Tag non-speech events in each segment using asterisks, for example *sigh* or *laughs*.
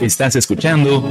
Estás escuchando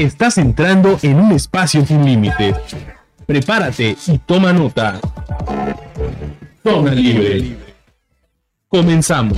Estás entrando en un espacio sin límites. Prepárate y toma nota. Toma libre. Comenzamos.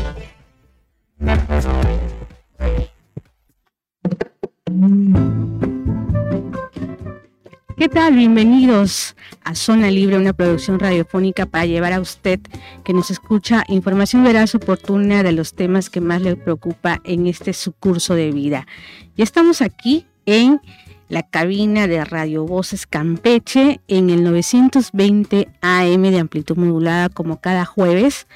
¿Qué tal? Bienvenidos a Zona Libre, una producción radiofónica para llevar a usted que nos escucha información veraz oportuna de los temas que más le preocupa en este su curso de vida. Y estamos aquí en la cabina de Radio Voces Campeche en el 920 AM de amplitud modulada como cada jueves.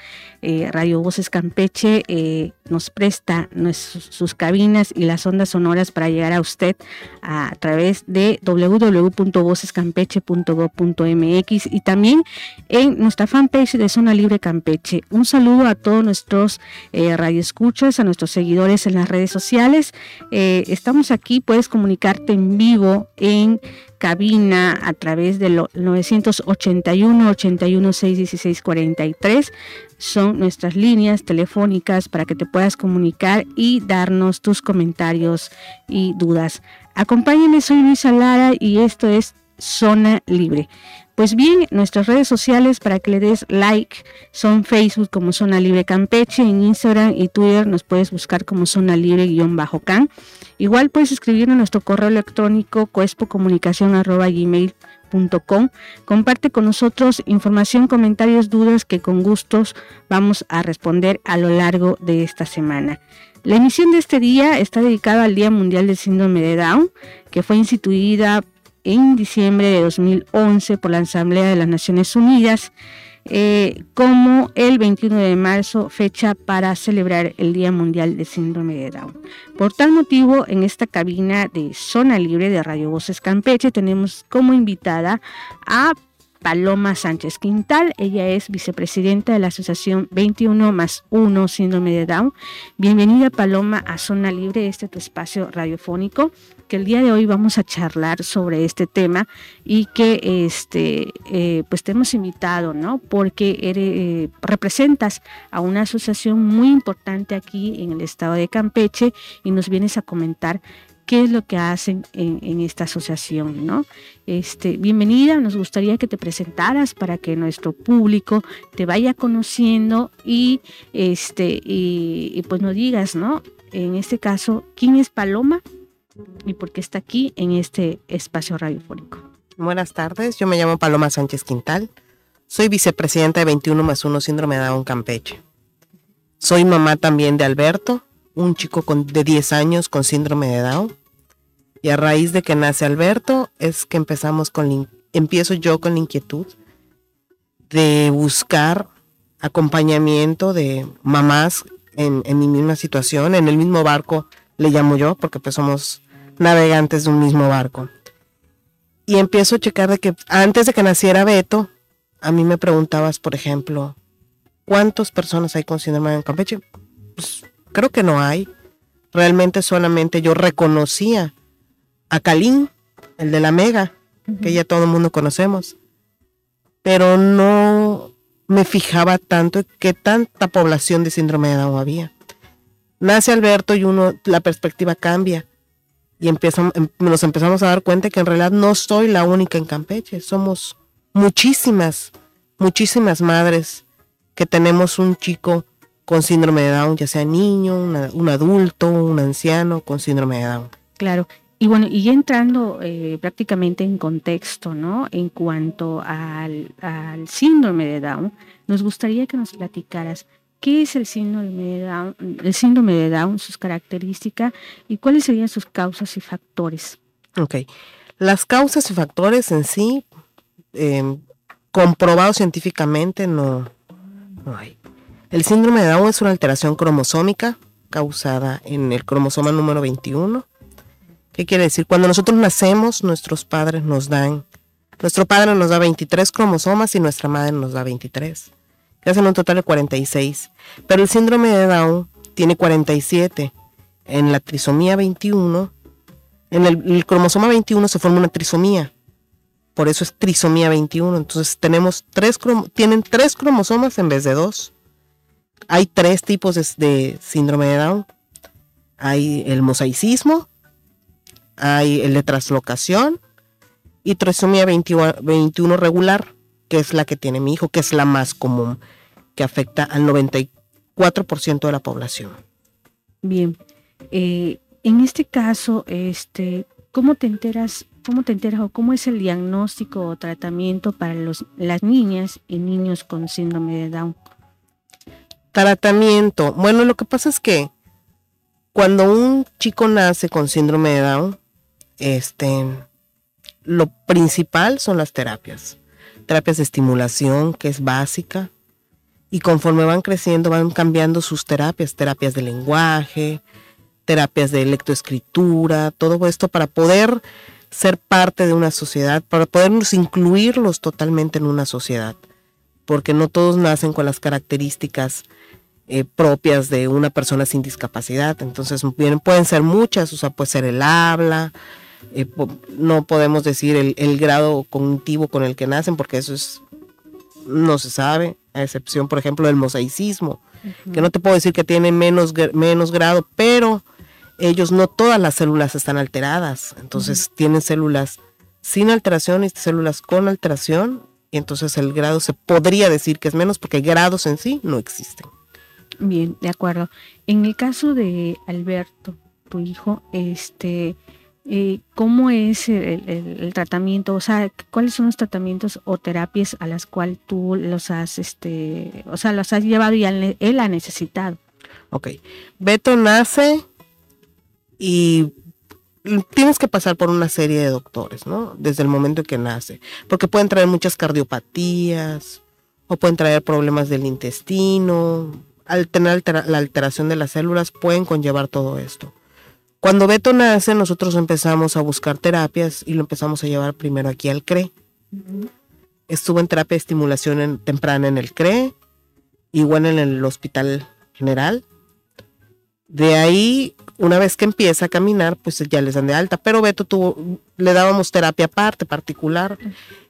Eh, Radio Voces Campeche eh, nos presta sus cabinas y las ondas sonoras para llegar a usted a, través de www.vocescampeche.gov.mx y también en nuestra fanpage de Zona Libre Campeche. Un saludo a todos nuestros eh, radioescuchas, a nuestros seguidores en las redes sociales. estamos aquí, puedes comunicarte en vivo en cabina a través del 981 81 616 43 son nuestras líneas telefónicas para que te puedas comunicar y darnos tus comentarios y dudas. Acompáñenme, soy Luisa Lara y esto es Zona Libre. Pues bien, nuestras redes sociales para que le des like son Facebook como Zona Libre Campeche, en Instagram y Twitter nos puedes buscar como Zona Libre-Can. Igual puedes escribir a nuestro correo electrónico coespocomunicación.gmail.com. Comparte con nosotros información, comentarios, dudas que con gustos vamos a responder a lo largo de esta semana. La emisión de este día está dedicada al Día Mundial del Síndrome de Down, que fue instituida en diciembre de 2011 por la Asamblea de las Naciones Unidas eh, como el 21 de marzo, fecha para celebrar el Día Mundial de Síndrome de Down. Por tal motivo, en esta cabina de Zona Libre de Radio Voces Campeche tenemos como invitada a Paloma Sánchez Quintal. Ella es vicepresidenta de la Asociación 21 más 1 Síndrome de Down. Bienvenida Paloma a Zona Libre, este tu espacio radiofónico, que el día de hoy vamos a charlar sobre este tema y que este eh, pues te hemos invitado, ¿no? Porque eres, eh, representas a una asociación muy importante aquí en el estado de Campeche y nos vienes a comentar qué es lo que hacen en, esta asociación, ¿no? Este, bienvenida, nos gustaría que te presentaras para que nuestro público te vaya conociendo y, este, y, pues nos digas, ¿no? En este caso, ¿quién es Paloma y por qué está aquí en este espacio radiofónico? Buenas tardes, yo me llamo Paloma Sánchez Quintal, soy vicepresidenta de 21 más 1 Síndrome de Down Campeche. Soy mamá también de Alberto, un chico de 10 años con síndrome de Down. Y a raíz de que nace Alberto es que empezamos con, empiezo yo con la inquietud de buscar acompañamiento de mamás en, en, mi misma situación, en el mismo barco, le llamo yo, porque pues somos navegantes de un mismo barco. Y empiezo a checar de que antes de que naciera Beto, a mí me preguntabas, por ejemplo, ¿cuántas personas hay con síndrome en Campeche? Pues creo que no hay. Realmente solamente yo reconocía a Kalin, el de la Mega, que ya todo el mundo conocemos. Pero no me fijaba tanto en qué tanta población de síndrome de Down había. Nace Alberto y uno, la perspectiva cambia. Y empezamos, em, nos empezamos a dar cuenta que en realidad no soy la única en Campeche. Somos muchísimas, muchísimas madres que tenemos un chico con síndrome de Down, ya sea niño, un adulto, un anciano con síndrome de Down. Claro. Y bueno, y entrando eh, prácticamente en contexto, ¿no? En cuanto al, al, síndrome de Down, nos gustaría que nos platicaras qué es el síndrome de Down, el síndrome de Down, sus características y cuáles serían sus causas y factores. Ok, las causas y factores en sí, eh, comprobados científicamente, no, no hay. El síndrome de Down es una alteración cromosómica causada en el cromosoma número 21 ¿Qué quiere decir? Cuando nosotros nacemos, nuestros padres nos dan, nuestro padre nos da 23 cromosomas y nuestra madre nos da 23, que hacen un total de 46. Pero el síndrome de Down tiene 47. En la trisomía 21, en el, cromosoma 21 se forma una trisomía. Por eso es trisomía 21. Entonces tenemos tres, tienen tres cromosomas en vez de dos. Hay tres tipos de, síndrome de Down. Hay el mosaicismo, hay el de traslocación y trisomía 21, regular, que es la que tiene mi hijo, que es la más común, que afecta al 94% de la población. Bien, eh, en este caso, este, ¿cómo te enteras, cómo te enteras o cómo es el diagnóstico o tratamiento para los, las niñas y niños con síndrome de Down? Tratamiento. Bueno, lo que pasa es que cuando un chico nace con síndrome de Down, este, lo principal son las terapias. Terapias de estimulación, que es básica. Y conforme van creciendo, van cambiando sus terapias, terapias de lenguaje, terapias de lectoescritura, todo esto para poder ser parte de una sociedad, para podernos incluirlos totalmente en una sociedad. Porque no todos nacen con las características eh, propias de una persona sin discapacidad. Entonces, pueden ser muchas, o sea, puede ser el habla, eh, no podemos decir el, grado cognitivo con el que nacen, porque eso es no se sabe, a excepción, por ejemplo, del mosaicismo, que no te puedo decir que tiene menos, menos grado, pero ellos no todas las células están alteradas, entonces tienen células sin alteración y células con alteración, y entonces el grado se podría decir que es menos porque grados en sí no existen. Bien, de acuerdo. En el caso de Alberto, tu hijo, este, eh, cómo es el, tratamiento, o sea, cuáles son los tratamientos o terapias a las cuales tú los has, este, o sea, los has llevado y él ha necesitado. Ok, Beto nace y tienes que pasar por una serie de doctores, ¿no? Desde el momento en que nace, porque pueden traer muchas cardiopatías o pueden traer problemas del intestino, al tener la alteración de las células pueden conllevar todo esto. Cuando Beto nace, nosotros empezamos a buscar terapias y lo empezamos a llevar primero aquí al CRE. Estuvo en terapia de estimulación temprana en el CRE, igual en el Hospital General. De ahí, una vez que empieza a caminar, pues ya les dan de alta. Pero Beto tuvo, le dábamos terapia aparte, particular.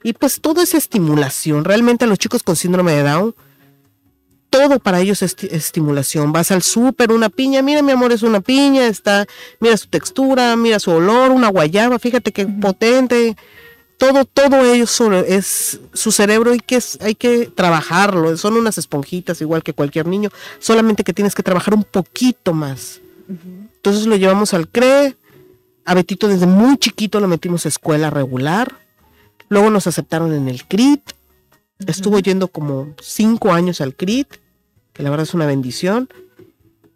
Y pues todo es estimulación. Realmente a los chicos con síndrome de Down todo para ellos es estimulación. Vas al súper, una piña, mira mi amor, es una piña, está, mira su textura, mira su olor, una guayaba, fíjate qué potente. Todo, todo ello es su cerebro y que hay que trabajarlo. Son unas esponjitas igual que cualquier niño, solamente que tienes que trabajar un poquito más. Entonces lo llevamos al CRE. A Betito desde muy chiquito lo metimos a escuela regular. Luego nos aceptaron en el CRIT Estuvo yendo como cinco años al CRIT, que la verdad es una bendición.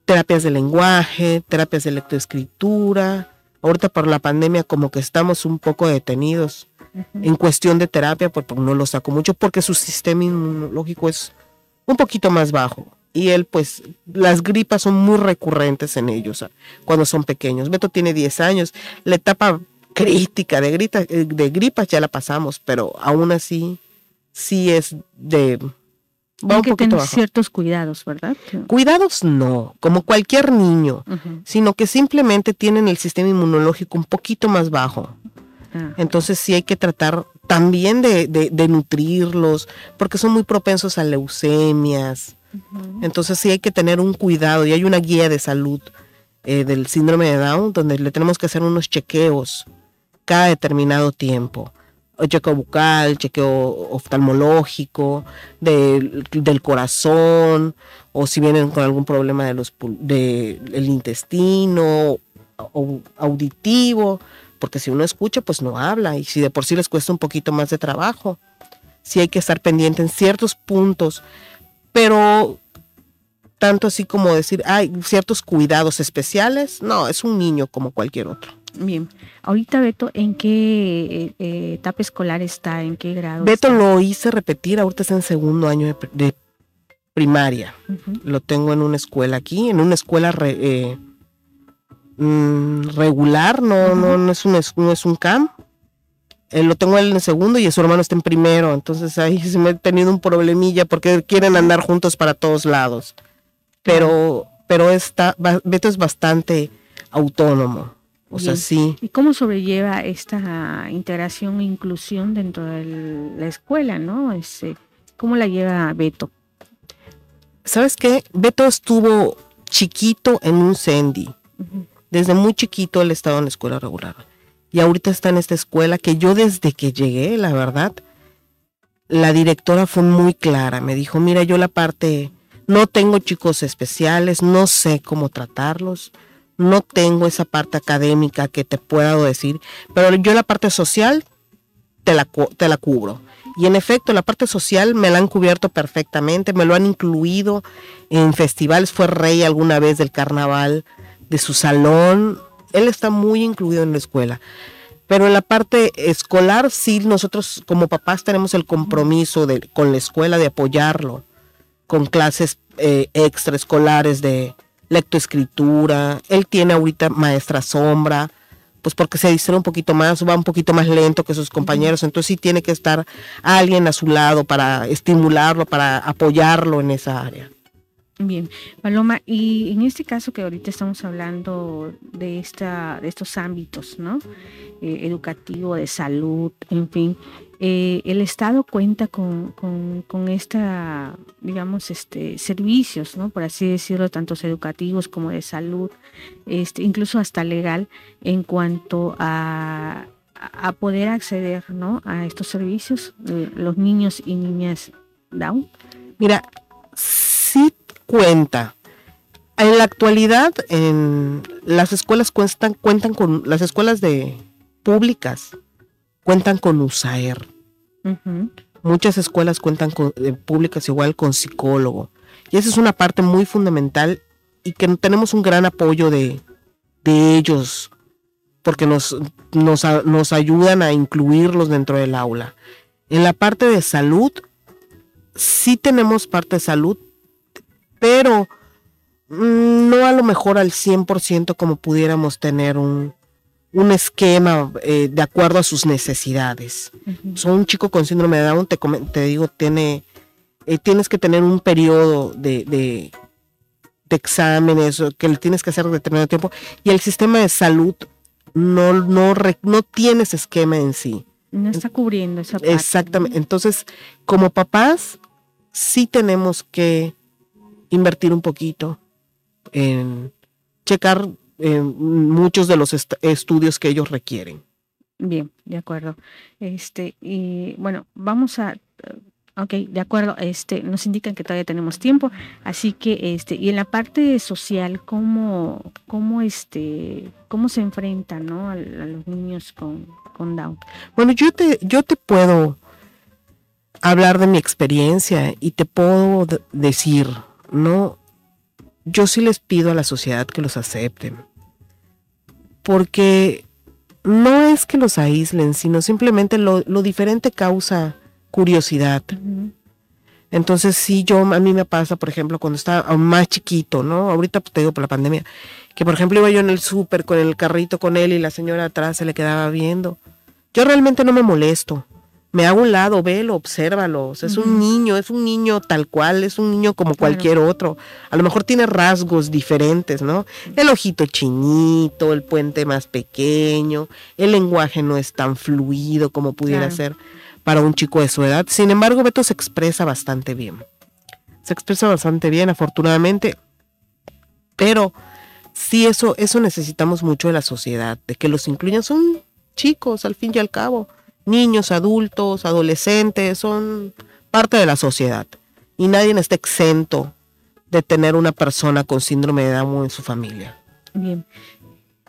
Terapias de lenguaje, terapias de lectoescritura. Ahorita por la pandemia como que estamos un poco detenidos en cuestión de terapia, pues no lo saco mucho porque su sistema inmunológico es un poquito más bajo. Y él, pues, las gripas son muy recurrentes en ellos cuando son pequeños. Beto tiene 10 años. La etapa crítica de, grita, eh, de gripas ya la pasamos, pero aún así sí es de... Hay que tener ciertos cuidados, ¿verdad? Cuidados no, como cualquier niño, sino que simplemente tienen el sistema inmunológico un poquito más bajo. Ah. Entonces sí hay que tratar también de, de, nutrirlos, porque son muy propensos a leucemias. Entonces sí hay que tener un cuidado y hay una guía de salud eh, del síndrome de Down donde le tenemos que hacer unos chequeos cada determinado tiempo chequeo bucal, chequeo oftalmológico, del corazón, o si vienen con algún problema de los del intestino, auditivo, porque si uno escucha, pues no habla, y si de por sí les cuesta un poquito más de trabajo, sí hay que estar pendiente en ciertos puntos, pero tanto así como decir, hay ciertos cuidados especiales, no, es un niño como cualquier otro. Bien, ahorita Beto, ¿en qué eh, etapa escolar está? ¿En qué grado? Beto lo hice repetir, ahorita está en segundo año de, primaria. Lo tengo en una escuela aquí, en una escuela eh, mm, regular, no, no, no, es un, no es un camp. Eh, lo tengo él en segundo y su hermano está en primero, entonces ahí se me ha tenido un problemilla porque quieren andar juntos para todos lados. Pero, pero está, Beto es bastante autónomo o sea, sí. ¿Y cómo sobrelleva esta integración e inclusión dentro de la escuela, no? Este, ¿Cómo la lleva Beto? ¿Sabes qué? Beto estuvo chiquito en un Sandy. Desde muy chiquito él estaba en la escuela regular. Y ahorita está en esta escuela que yo desde que llegué, la verdad, la directora fue muy clara. Me dijo, mira, yo la parte, no tengo chicos especiales, no sé cómo tratarlos no tengo esa parte académica que te puedo decir, pero yo la parte social te la, te la cubro. Y en efecto, la parte social me la han cubierto perfectamente, me lo han incluido en festivales, fue rey alguna vez del carnaval de su salón, él está muy incluido en la escuela. Pero en la parte escolar, sí, nosotros como papás tenemos el compromiso de, con la escuela de apoyarlo, con clases eh, extraescolares de, lectoescritura, él tiene ahorita maestra sombra, pues porque se distrae un poquito más, va un poquito más lento que sus compañeros, entonces sí tiene que estar alguien a su lado para estimularlo, para apoyarlo en esa área. Bien, Paloma, y en este caso que ahorita estamos hablando de, esta, de estos ámbitos, ¿no? Eh, educativo, de salud, en fin, eh, el Estado cuenta con, con, esta, digamos, este, servicios, ¿no? Por así decirlo, tanto educativos como de salud, este, incluso hasta legal, en cuanto a, a poder acceder, ¿no? A estos servicios, de los niños y niñas Down. Mira, sí cuenta. En la actualidad, en las escuelas cuentan, cuentan con las escuelas de públicas cuentan con USAER. Muchas escuelas cuentan con, eh, públicas igual con psicólogo. Y esa es una parte muy fundamental y que tenemos un gran apoyo de, de ellos porque nos, nos, nos, ayudan a incluirlos dentro del aula. En la parte de salud, sí tenemos parte de salud, pero mm, no a lo mejor al 100% como pudiéramos tener un, un esquema eh, de acuerdo a sus necesidades. Son un chico con síndrome de Down, te, te digo, tiene, eh, tienes que tener un periodo de, de, exámenes que le tienes que hacer determinado tiempo y el sistema de salud no, no, no tiene ese esquema en sí. No está cubriendo esa parte. Exactamente. Entonces, como papás, sí tenemos que invertir un poquito en checar muchos de los estudios que ellos requieren. Bien, de acuerdo. Este, y bueno, vamos a Ok, de acuerdo. Este, nos indican que todavía tenemos tiempo, así que este, y en la parte social, cómo, cómo este, cómo se enfrentan, ¿no? A, los niños con, con, Down. Bueno, yo te, yo te puedo hablar de mi experiencia y te puedo decir, no, yo sí les pido a la sociedad que los acepten porque no es que los aíslen, sino simplemente lo, diferente causa curiosidad. Entonces sí, yo a mí me pasa, por ejemplo, cuando estaba más chiquito, ¿no? Ahorita pues, te digo por la pandemia, que por ejemplo iba yo en el súper con el carrito con él y la señora atrás se le quedaba viendo. Yo realmente no me molesto me hago un lado, velo, obsérvalo. es un niño, es un niño tal cual, es un niño como cualquier otro. A lo mejor tiene rasgos diferentes, ¿no? El ojito chinito, el puente más pequeño, el lenguaje no es tan fluido como pudiera ser para un chico de su edad. Sin embargo, Beto se expresa bastante bien. Se expresa bastante bien, afortunadamente. Pero sí, eso, eso necesitamos mucho de la sociedad, de que los incluyan. Son chicos, al fin y al cabo niños, adultos, adolescentes, son parte de la sociedad y nadie está exento de tener una persona con síndrome de Down en su familia. Bien.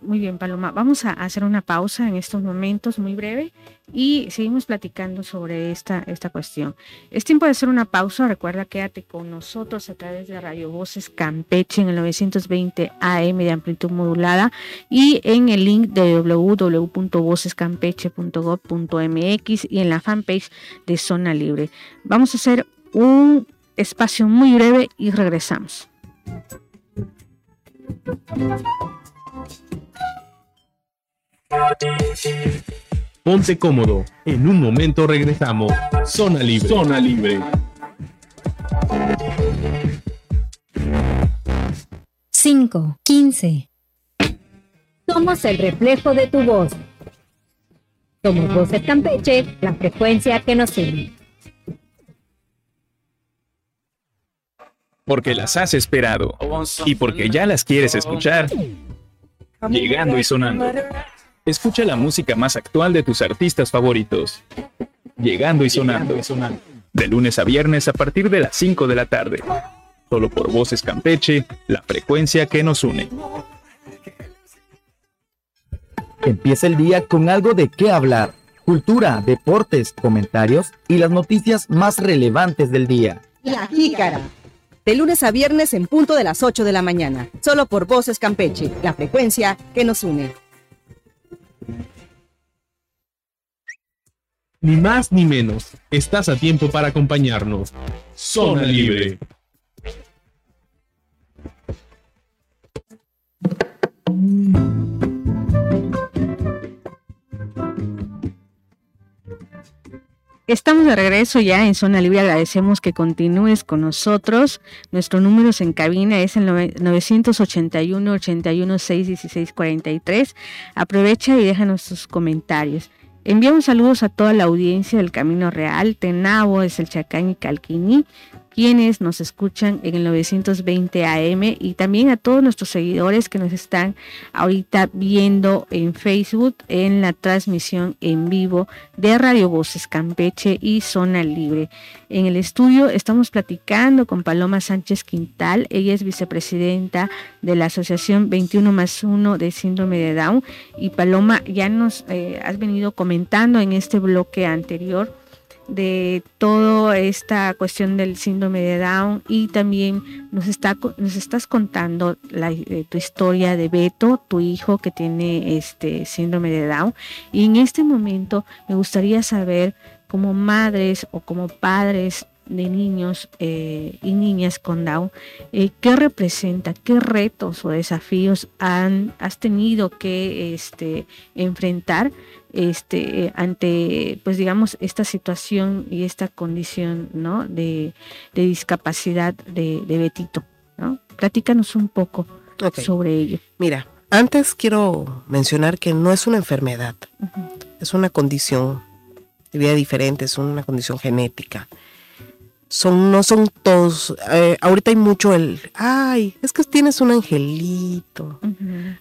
Muy bien, Paloma. Vamos a hacer una pausa en estos momentos muy breve y seguimos platicando sobre esta, esta cuestión. Es tiempo de hacer una pausa. Recuerda, quédate con nosotros a través de Radio Voces Campeche en el 920 AM de amplitud modulada y en el link de www.vocescampeche.gov.mx y en la fanpage de Zona Libre. Vamos a hacer un espacio muy breve y regresamos. Ponte cómodo. En un momento regresamos. Zona Libre. Zona Libre. Cinco, quince. Somos el reflejo de tu voz. Somos Voces Campeche, la frecuencia que nos une. Porque las has esperado y porque ya las quieres escuchar. Llegando y sonando. Escucha la música más actual de tus artistas favoritos. Llegando y sonando. De lunes a viernes a partir de las 5 de la tarde. Solo por Voces Campeche, la frecuencia que nos une. Empieza el día con algo de qué hablar. Cultura, deportes, comentarios y las noticias más relevantes del día. La jícara. De lunes a viernes en punto de las 8 de la mañana. Solo por Voces Campeche, la frecuencia que nos une. Ni más ni menos, estás a tiempo para acompañarnos. Zona Libre. Estamos de regreso ya en Zona Libre. Agradecemos que continúes con nosotros. Nuestro número en cabina es el 981 81 616 43. Aprovecha y déjanos tus comentarios. Enviamos saludos a toda la audiencia del Camino Real, Tenabo, es el Chacán y Calquini, quienes nos escuchan en el 920 AM y también a todos nuestros seguidores que nos están ahorita viendo en Facebook en la transmisión en vivo de Radio Voces Campeche y Zona Libre. En el estudio estamos platicando con Paloma Sánchez Quintal, ella es vicepresidenta de la Asociación 21 más 1 de Síndrome de Down y Paloma ya nos eh, has venido comentando en este bloque anterior de toda esta cuestión del síndrome de Down y también nos, está, nos estás contando la, eh, tu historia de Beto, tu hijo que tiene este síndrome de Down. Y en este momento me gustaría saber como madres o como padres de niños eh, y niñas con Down, eh, ¿qué representa, qué retos o desafíos han, has tenido que este, enfrentar este, ante, pues digamos, esta situación y esta condición, ¿no? De, discapacidad de, Betito, ¿no? Platícanos un poco sobre ello. Mira, antes quiero mencionar que no es una enfermedad, es una condición de vida diferente, es una condición genética son, no son todos, eh, ahorita hay mucho el, ay, es que tienes un angelito,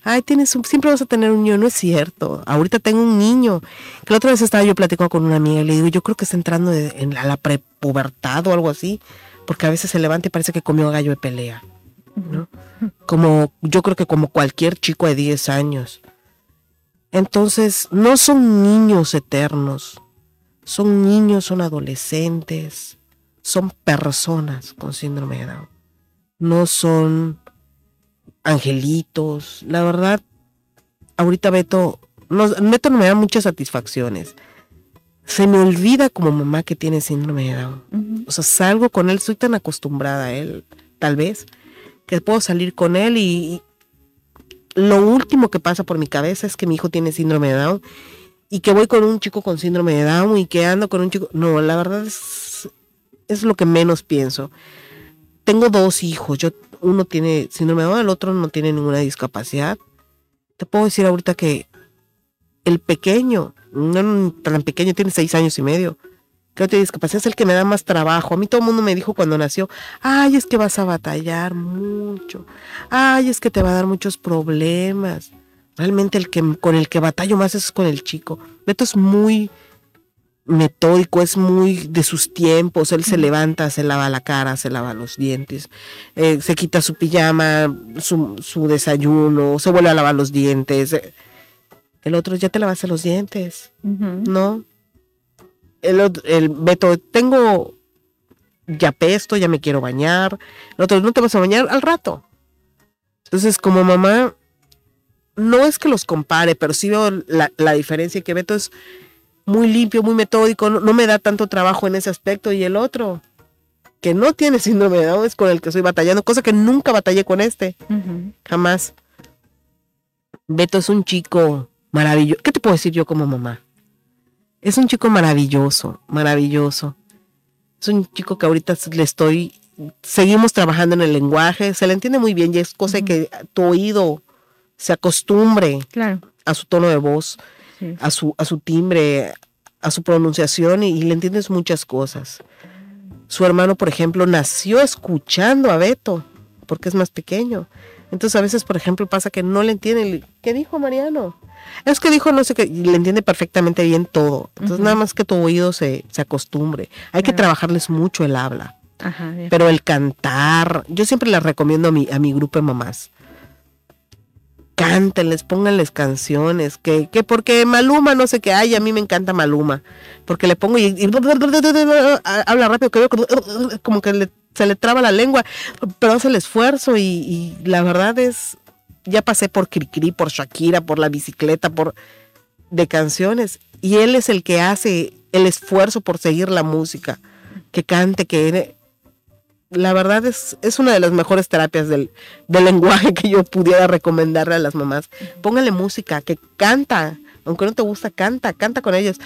ay, tienes un, siempre vas a tener un niño, no es cierto, ahorita tengo un niño, que la otra vez estaba yo platicando con una amiga y le digo, yo creo que está entrando en la, prepubertad o algo así, porque a veces se levanta y parece que comió gallo de pelea, ¿no? *laughs* Como, yo creo que como cualquier chico de 10 años. Entonces, no son niños eternos, son niños, son adolescentes, son personas con síndrome de Down. No son angelitos. La verdad, ahorita Beto, no, Beto no me da muchas satisfacciones. Se me olvida como mamá que tiene síndrome de Down. O sea, salgo con él, soy tan acostumbrada a él, tal vez, que puedo salir con él y lo último que pasa por mi cabeza es que mi hijo tiene síndrome de Down y que voy con un chico con síndrome de Down y que ando con un chico. No, la verdad es es lo que menos pienso. Tengo dos hijos, yo uno tiene síndrome de Down, el otro no tiene ninguna discapacidad. Te puedo decir ahorita que el pequeño, no tan pequeño, tiene seis años y medio, que discapacidad, es el que me da más trabajo. A mí todo el mundo me dijo cuando nació, ay, es que vas a batallar mucho, ay, es que te va a dar muchos problemas. Realmente el que con el que batallo más es con el chico. Beto es muy metódico, es muy de sus tiempos. Él se levanta, se lava la cara, se lava los dientes, eh, se quita su pijama, su, su desayuno, se vuelve a lavar los dientes. El otro, ya te lavaste los dientes. ¿no? El, otro- el Beto, tengo, ya pesto, ya me quiero bañar. El otro, no te vas a bañar al rato. Entonces, como mamá, no es que los compare, pero sí veo la, la diferencia que Beto es muy limpio, muy metódico, no, no me da tanto trabajo en ese aspecto. Y el otro, que no tiene síndrome de Down, es con el que estoy batallando, cosa que nunca batallé con este, jamás. Beto es un chico maravilloso. ¿Qué te puedo decir yo como mamá? Es un chico maravilloso, maravilloso. Es un chico que ahorita le estoy, seguimos trabajando en el lenguaje, se le entiende muy bien y es cosa de que tu oído se acostumbre Claro. a su tono de voz, Sí. a su, a su timbre, a su pronunciación y, y le entiendes muchas cosas. Su hermano, por ejemplo, nació escuchando a Beto, porque es más pequeño. Entonces a veces, por ejemplo, pasa que no le entiende. ¿Qué dijo Mariano? Es que dijo no sé qué, y le entiende perfectamente bien todo. Entonces nada más que tu oído se, se acostumbre. Hay que trabajarles mucho el habla. Ajá. Pero el cantar, yo siempre les recomiendo a mi, a mi grupo de mamás. Cántenles, pónganles canciones, que, que porque Maluma no sé qué hay, a mí me encanta Maluma, porque le pongo y, y habla rápido, que- como que le- se le traba la lengua, pero hace el esfuerzo y, y la verdad es, ya pasé por Cricri, por Shakira, por la bicicleta, por de canciones, y él es el que hace el esfuerzo por seguir la música, que cante, que la verdad es, es una de las mejores terapias del, del *laughs* lenguaje que yo pudiera recomendarle a las mamás. Póngale música, que canta, aunque no te gusta, canta, canta con ellas.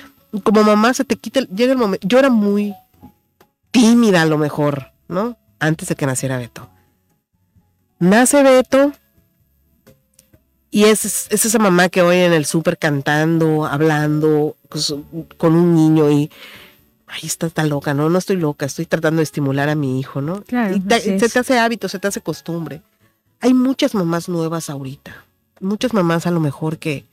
Como mamá se te quita, el- llega el momento, yo era muy tímida a lo mejor, ¿no? Antes de que naciera Beto. Nace Beto y es, es esa mamá que oye en el súper cantando, hablando su- con un niño y ay, está tan loca, ¿no? No estoy loca, estoy tratando de estimular a mi hijo, ¿no? Claro, y te- así se te hace hábito, se te hace costumbre. Hay muchas mamás nuevas ahorita, muchas mamás a lo mejor que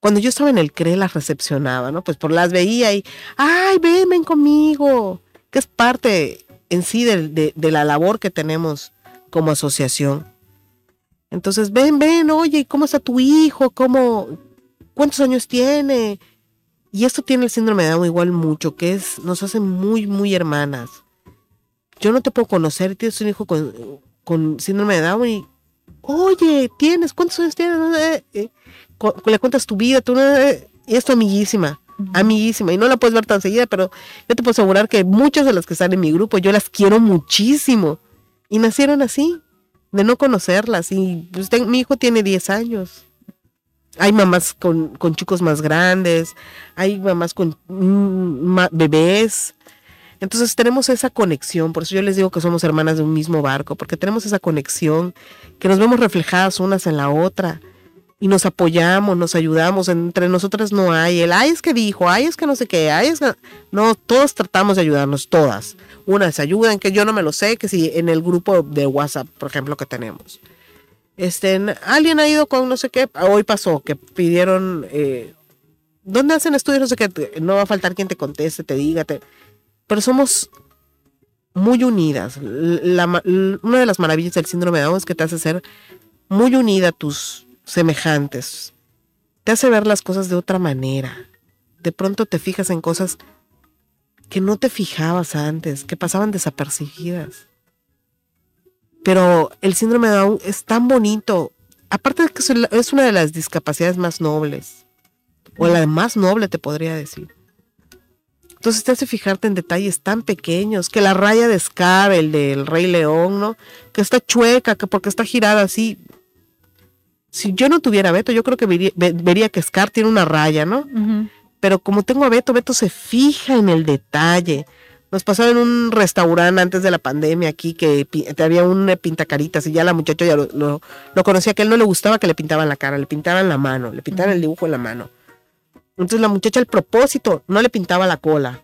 cuando yo estaba en el CRE las recepcionaba, ¿no? Pues por las veía y, ay, ven, ven conmigo, que es parte en sí de, de- de la labor que tenemos como asociación. Entonces, ven, ven, oye, ¿cómo está tu hijo? ¿Cómo, ¿Cuántos años tiene? Y esto tiene el síndrome de Down igual mucho, que es, nos hace muy, muy hermanas. Yo no te puedo conocer, tienes un hijo con, con síndrome de Down y, oye, tienes, ¿cuántos años tienes? Eh, eh, le cuentas tu vida, tú, eh, y es tu amiguísima, amiguísima, y no la puedes ver tan seguida, pero yo te puedo asegurar que muchas de las que están en mi grupo, yo las quiero muchísimo, y nacieron así, de no conocerlas, y pues, ten- mi hijo tiene 10 años. Hay mamás con, chicos más grandes, hay mamás con mm, bebés. Entonces tenemos esa conexión, por eso yo les digo que somos hermanas de un mismo barco, porque tenemos esa conexión, que nos vemos reflejadas unas en la otra y nos apoyamos, nos ayudamos, entre nosotras no hay el, ay es que dijo, ay es que no sé qué, ay es que... No, todos tratamos de ayudarnos, todas. Unas ayudan, que yo no me lo sé, que si en el grupo de WhatsApp, por ejemplo, que tenemos. Este, alguien ha ido con no sé qué, hoy pasó, que pidieron, eh, ¿dónde hacen estudios? No sé qué, no va a faltar quien te conteste, te diga, te- pero somos muy unidas. La una de las maravillas del síndrome de Down es que te hace ser muy unida a tus semejantes. Te hace ver las cosas de otra manera. De pronto te fijas en cosas que no te fijabas antes, que pasaban desapercibidas. Pero el síndrome de Down es tan bonito. Aparte de que es una de las discapacidades más nobles. O la más noble, te podría decir. Entonces te hace fijarte en detalles tan pequeños, que la raya de Scar, el del Rey León, ¿no? Que está chueca, que porque está girada así. Si yo no tuviera a Beto, yo creo que vería, ve- vería que Scar tiene una raya, ¿no? Pero como tengo a Beto, Beto se fija en el detalle. Nos pasó en un restaurante antes de la pandemia aquí que había un eh, pintacaritas y ya la muchacha ya lo, lo- lo conocía, que a él no le gustaba que le pintaban la cara, le pintaban la mano, le pintaban el dibujo en la mano. Entonces la muchacha al propósito no le pintaba la cola,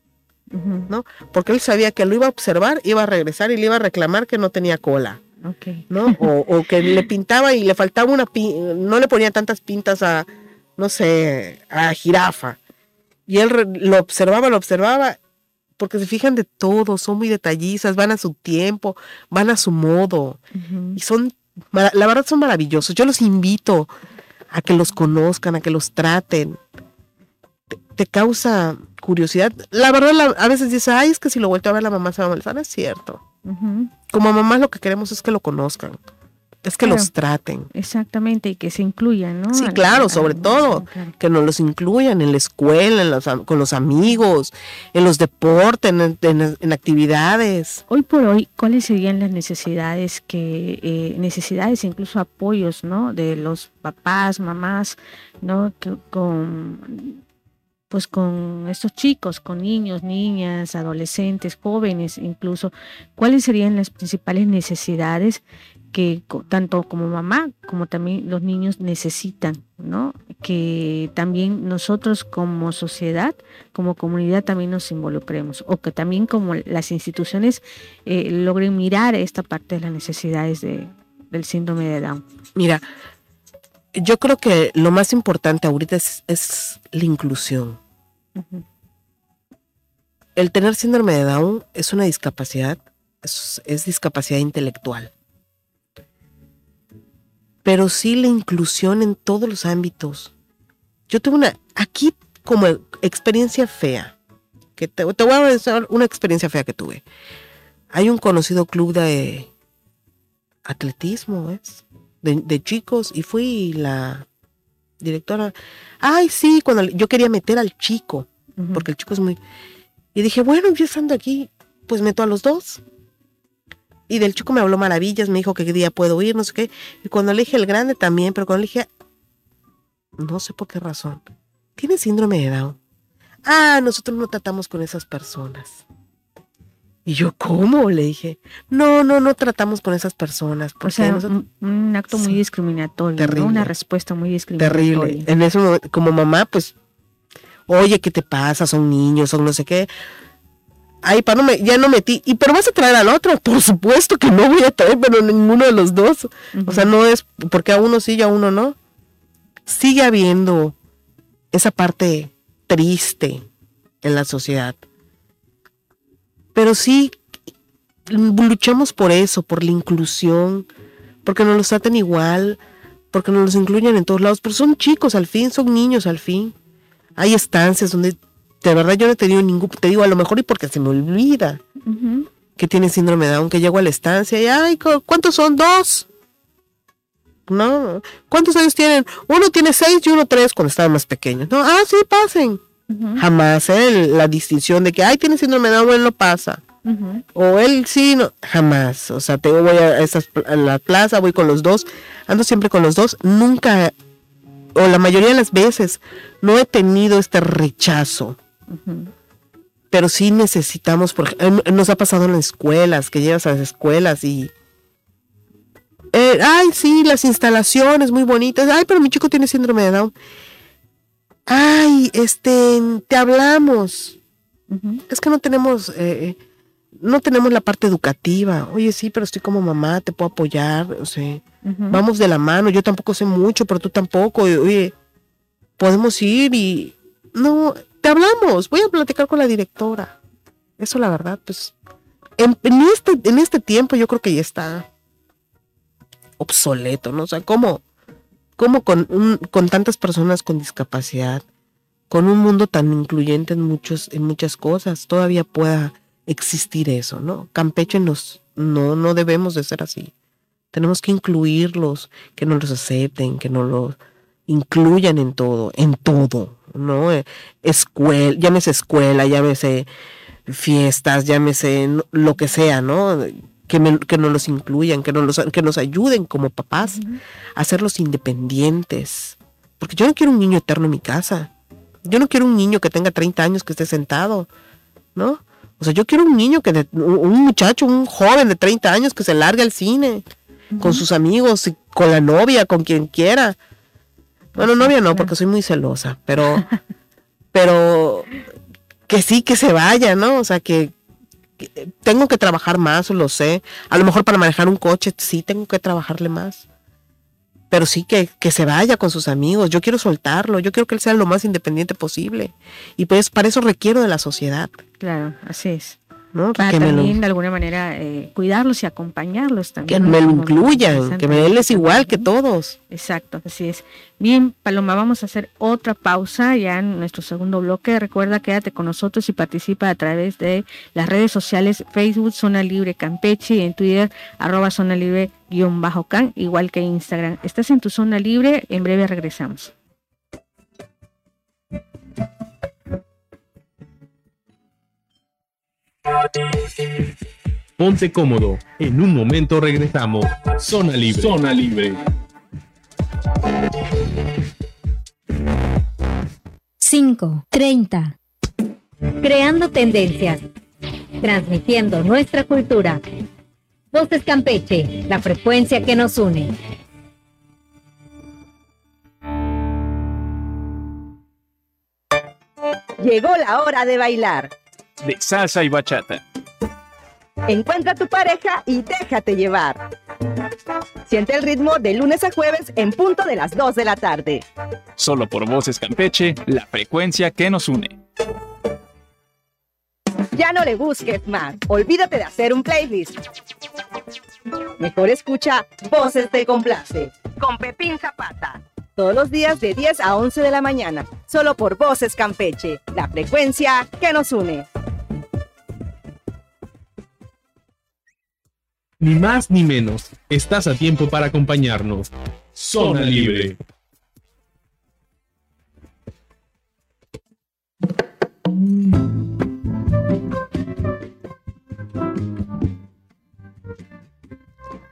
Ujú. ¿no? Porque él sabía que lo iba a observar, iba a regresar y le iba a reclamar que no tenía cola, Ok. ¿no? O, o que le *laughs* pintaba y le faltaba una, no le ponía tantas pintas a, no sé, a jirafa. Y él lo observaba, lo observaba, porque se fijan de todo, son muy detallistas, van a su tiempo, van a su modo. Y son, la verdad son maravillosos. Yo los invito a que los conozcan, a que los traten. Te, te causa curiosidad. La verdad, la- a veces dices, ay, es que si lo vuelto a ver la mamá se va a molestar. Es cierto. Como mamás lo que queremos es que lo conozcan, es que Claro. los traten, Exactamente, y que se incluyan, ¿no? Sí, claro, sobre todo. claro. que nos los incluyan en la escuela, en los con los amigos, en los deportes, en, en- en actividades. Hoy por hoy, ¿cuáles serían las necesidades que eh, necesidades, incluso apoyos, ¿no? De los papás, mamás, ¿no? Que con pues con estos chicos, con niños, niñas, adolescentes, jóvenes, incluso, ¿cuáles serían las principales necesidades que tanto como mamá como también los niños necesitan, ¿no? Que también nosotros como sociedad, como comunidad también nos involucremos o que también como las instituciones eh, logren mirar esta parte de las necesidades de, del síndrome de Down. Mira, yo creo que lo más importante ahorita es, es la inclusión. El tener síndrome de Down es una discapacidad, es, es discapacidad intelectual. Pero sí la inclusión en todos los ámbitos. Yo tuve una, aquí como experiencia fea, que te, te voy a decir una experiencia fea que tuve. Hay un conocido club de atletismo, ¿es? De, de chicos, y fui la directora. Ay, sí, cuando yo quería meter al chico, porque el chico es muy... Y dije, bueno, yo estando aquí, pues meto a los dos. Y del chico me habló maravillas, me dijo que qué día puedo ir, no sé qué. Y cuando le dije el grande también, pero cuando le dije, no sé por qué razón, tiene síndrome de Down. Ah, nosotros no tratamos con esas personas. Y yo, ¿cómo? Le dije, no, no, no tratamos con esas personas. O Porque sea, nosotros- un, un acto muy Sí. discriminatorio, ¿no? Terrible. una respuesta muy discriminatoria. terrible. En eso, momento, como mamá, pues, oye, ¿qué te pasa? Son niños, son no sé qué. Ay, pa, no me, ya no metí. ¿Y pero vas a traer al otro? Por supuesto que no voy a traer, pero ninguno de los dos. O sea, no es porque a uno sí y a uno no. Sigue habiendo esa parte triste en la sociedad. Pero sí luchamos por eso, por la inclusión, porque nos los traten igual, porque nos los incluyan en todos lados, pero son chicos al fin, son niños al fin. Hay estancias donde de verdad yo no he tenido ningún, te digo a lo mejor y porque se me olvida que tiene síndrome de Down, que llego a la estancia y, ay, ¿cu- ¿cuántos son? Dos. No, ¿cuántos años tienen? Uno tiene seis y uno tres cuando estaban más pequeños. No, ah, sí, pasen. Jamás, ¿eh? La distinción de que, ay, tiene síndrome de Down, él no pasa. O él sí, no, jamás. O sea, te voy a, esas, a la plaza, voy con los dos, ando siempre con los dos. Nunca, o la mayoría de las veces, no he tenido este rechazo. Pero sí necesitamos, por em, nos ha pasado en las escuelas, que llegas a las escuelas y... eh, ay, sí, las instalaciones muy bonitas. Ay, pero mi chico tiene síndrome de Down. Ay, este, te hablamos es que no tenemos, eh, eh, no tenemos la parte educativa. Oye, sí, pero estoy como mamá, te puedo apoyar, o sea, vamos de la mano. Yo tampoco sé mucho, pero tú tampoco. Oye, podemos ir y no, te hablamos. Voy a platicar con la directora. Eso, la verdad, pues, en, este, en este tiempo yo creo que ya está obsoleto, ¿no? O sea, ¿cómo, cómo con, con tantas personas con discapacidad? con un mundo tan incluyente en muchos en muchas cosas todavía pueda existir eso no Campeche nos no no debemos de ser así tenemos que incluirlos que nos los acepten que nos los incluyan en todo en todo no escuela llámese escuela llámese fiestas llámese lo que sea no que, me- que nos los incluyan que nos los, que nos ayuden como papás a hacerlos independientes. Porque yo no quiero un niño eterno en mi casa. Yo no quiero un niño que tenga 30 años que esté sentado, ¿no? O sea, yo quiero un niño que, de- un muchacho, un joven de 30 años que se largue al cine con sus amigos, con la novia, con quien quiera. Bueno, novia no, porque soy muy celosa, pero, *laughs* pero que sí que se vaya, ¿no? O sea, que, que tengo que trabajar más, lo sé. A lo mejor para manejar un coche sí tengo que trabajarle más. pero sí que, que se vaya con sus amigos. Yo quiero soltarlo, yo quiero que él sea lo más independiente posible. Y pues para eso requiero de la sociedad, Claro, así es. ¿No? Para que me lo, también de alguna manera eh, cuidarlos y acompañarlos que también. ¿no? me lo incluyan, que me, él es igual que todos. Exacto, así es. Bien, Paloma, vamos a hacer otra pausa ya en nuestro segundo bloque. Recuerda, quédate con nosotros y participa a través de las redes sociales Facebook Zona Libre Campeche y en Twitter arroba Zona Libre guion bajo can, igual que Instagram. Estás en tu zona libre, en breve regresamos. Ponte cómodo. En un momento regresamos. Zona libre. Zona libre. Cinco, treinta. Creando tendencias. Transmitiendo nuestra cultura. Voces Campeche, la frecuencia que nos une. Llegó la hora de bailar. De salsa y bachata. Encuentra a tu pareja y déjate llevar. Siente el ritmo de lunes a jueves en punto de las 2 de la tarde. Solo por Voces Campeche, la frecuencia que nos une. Ya no le busques más. Olvídate de hacer un playlist. Mejor escucha Voces te complace con Pepín Zapata. Todos los días de 10 a 11 de la mañana. Solo por Voces Campeche, la frecuencia que nos une. Ni más ni menos. Estás a tiempo para acompañarnos. Zona libre.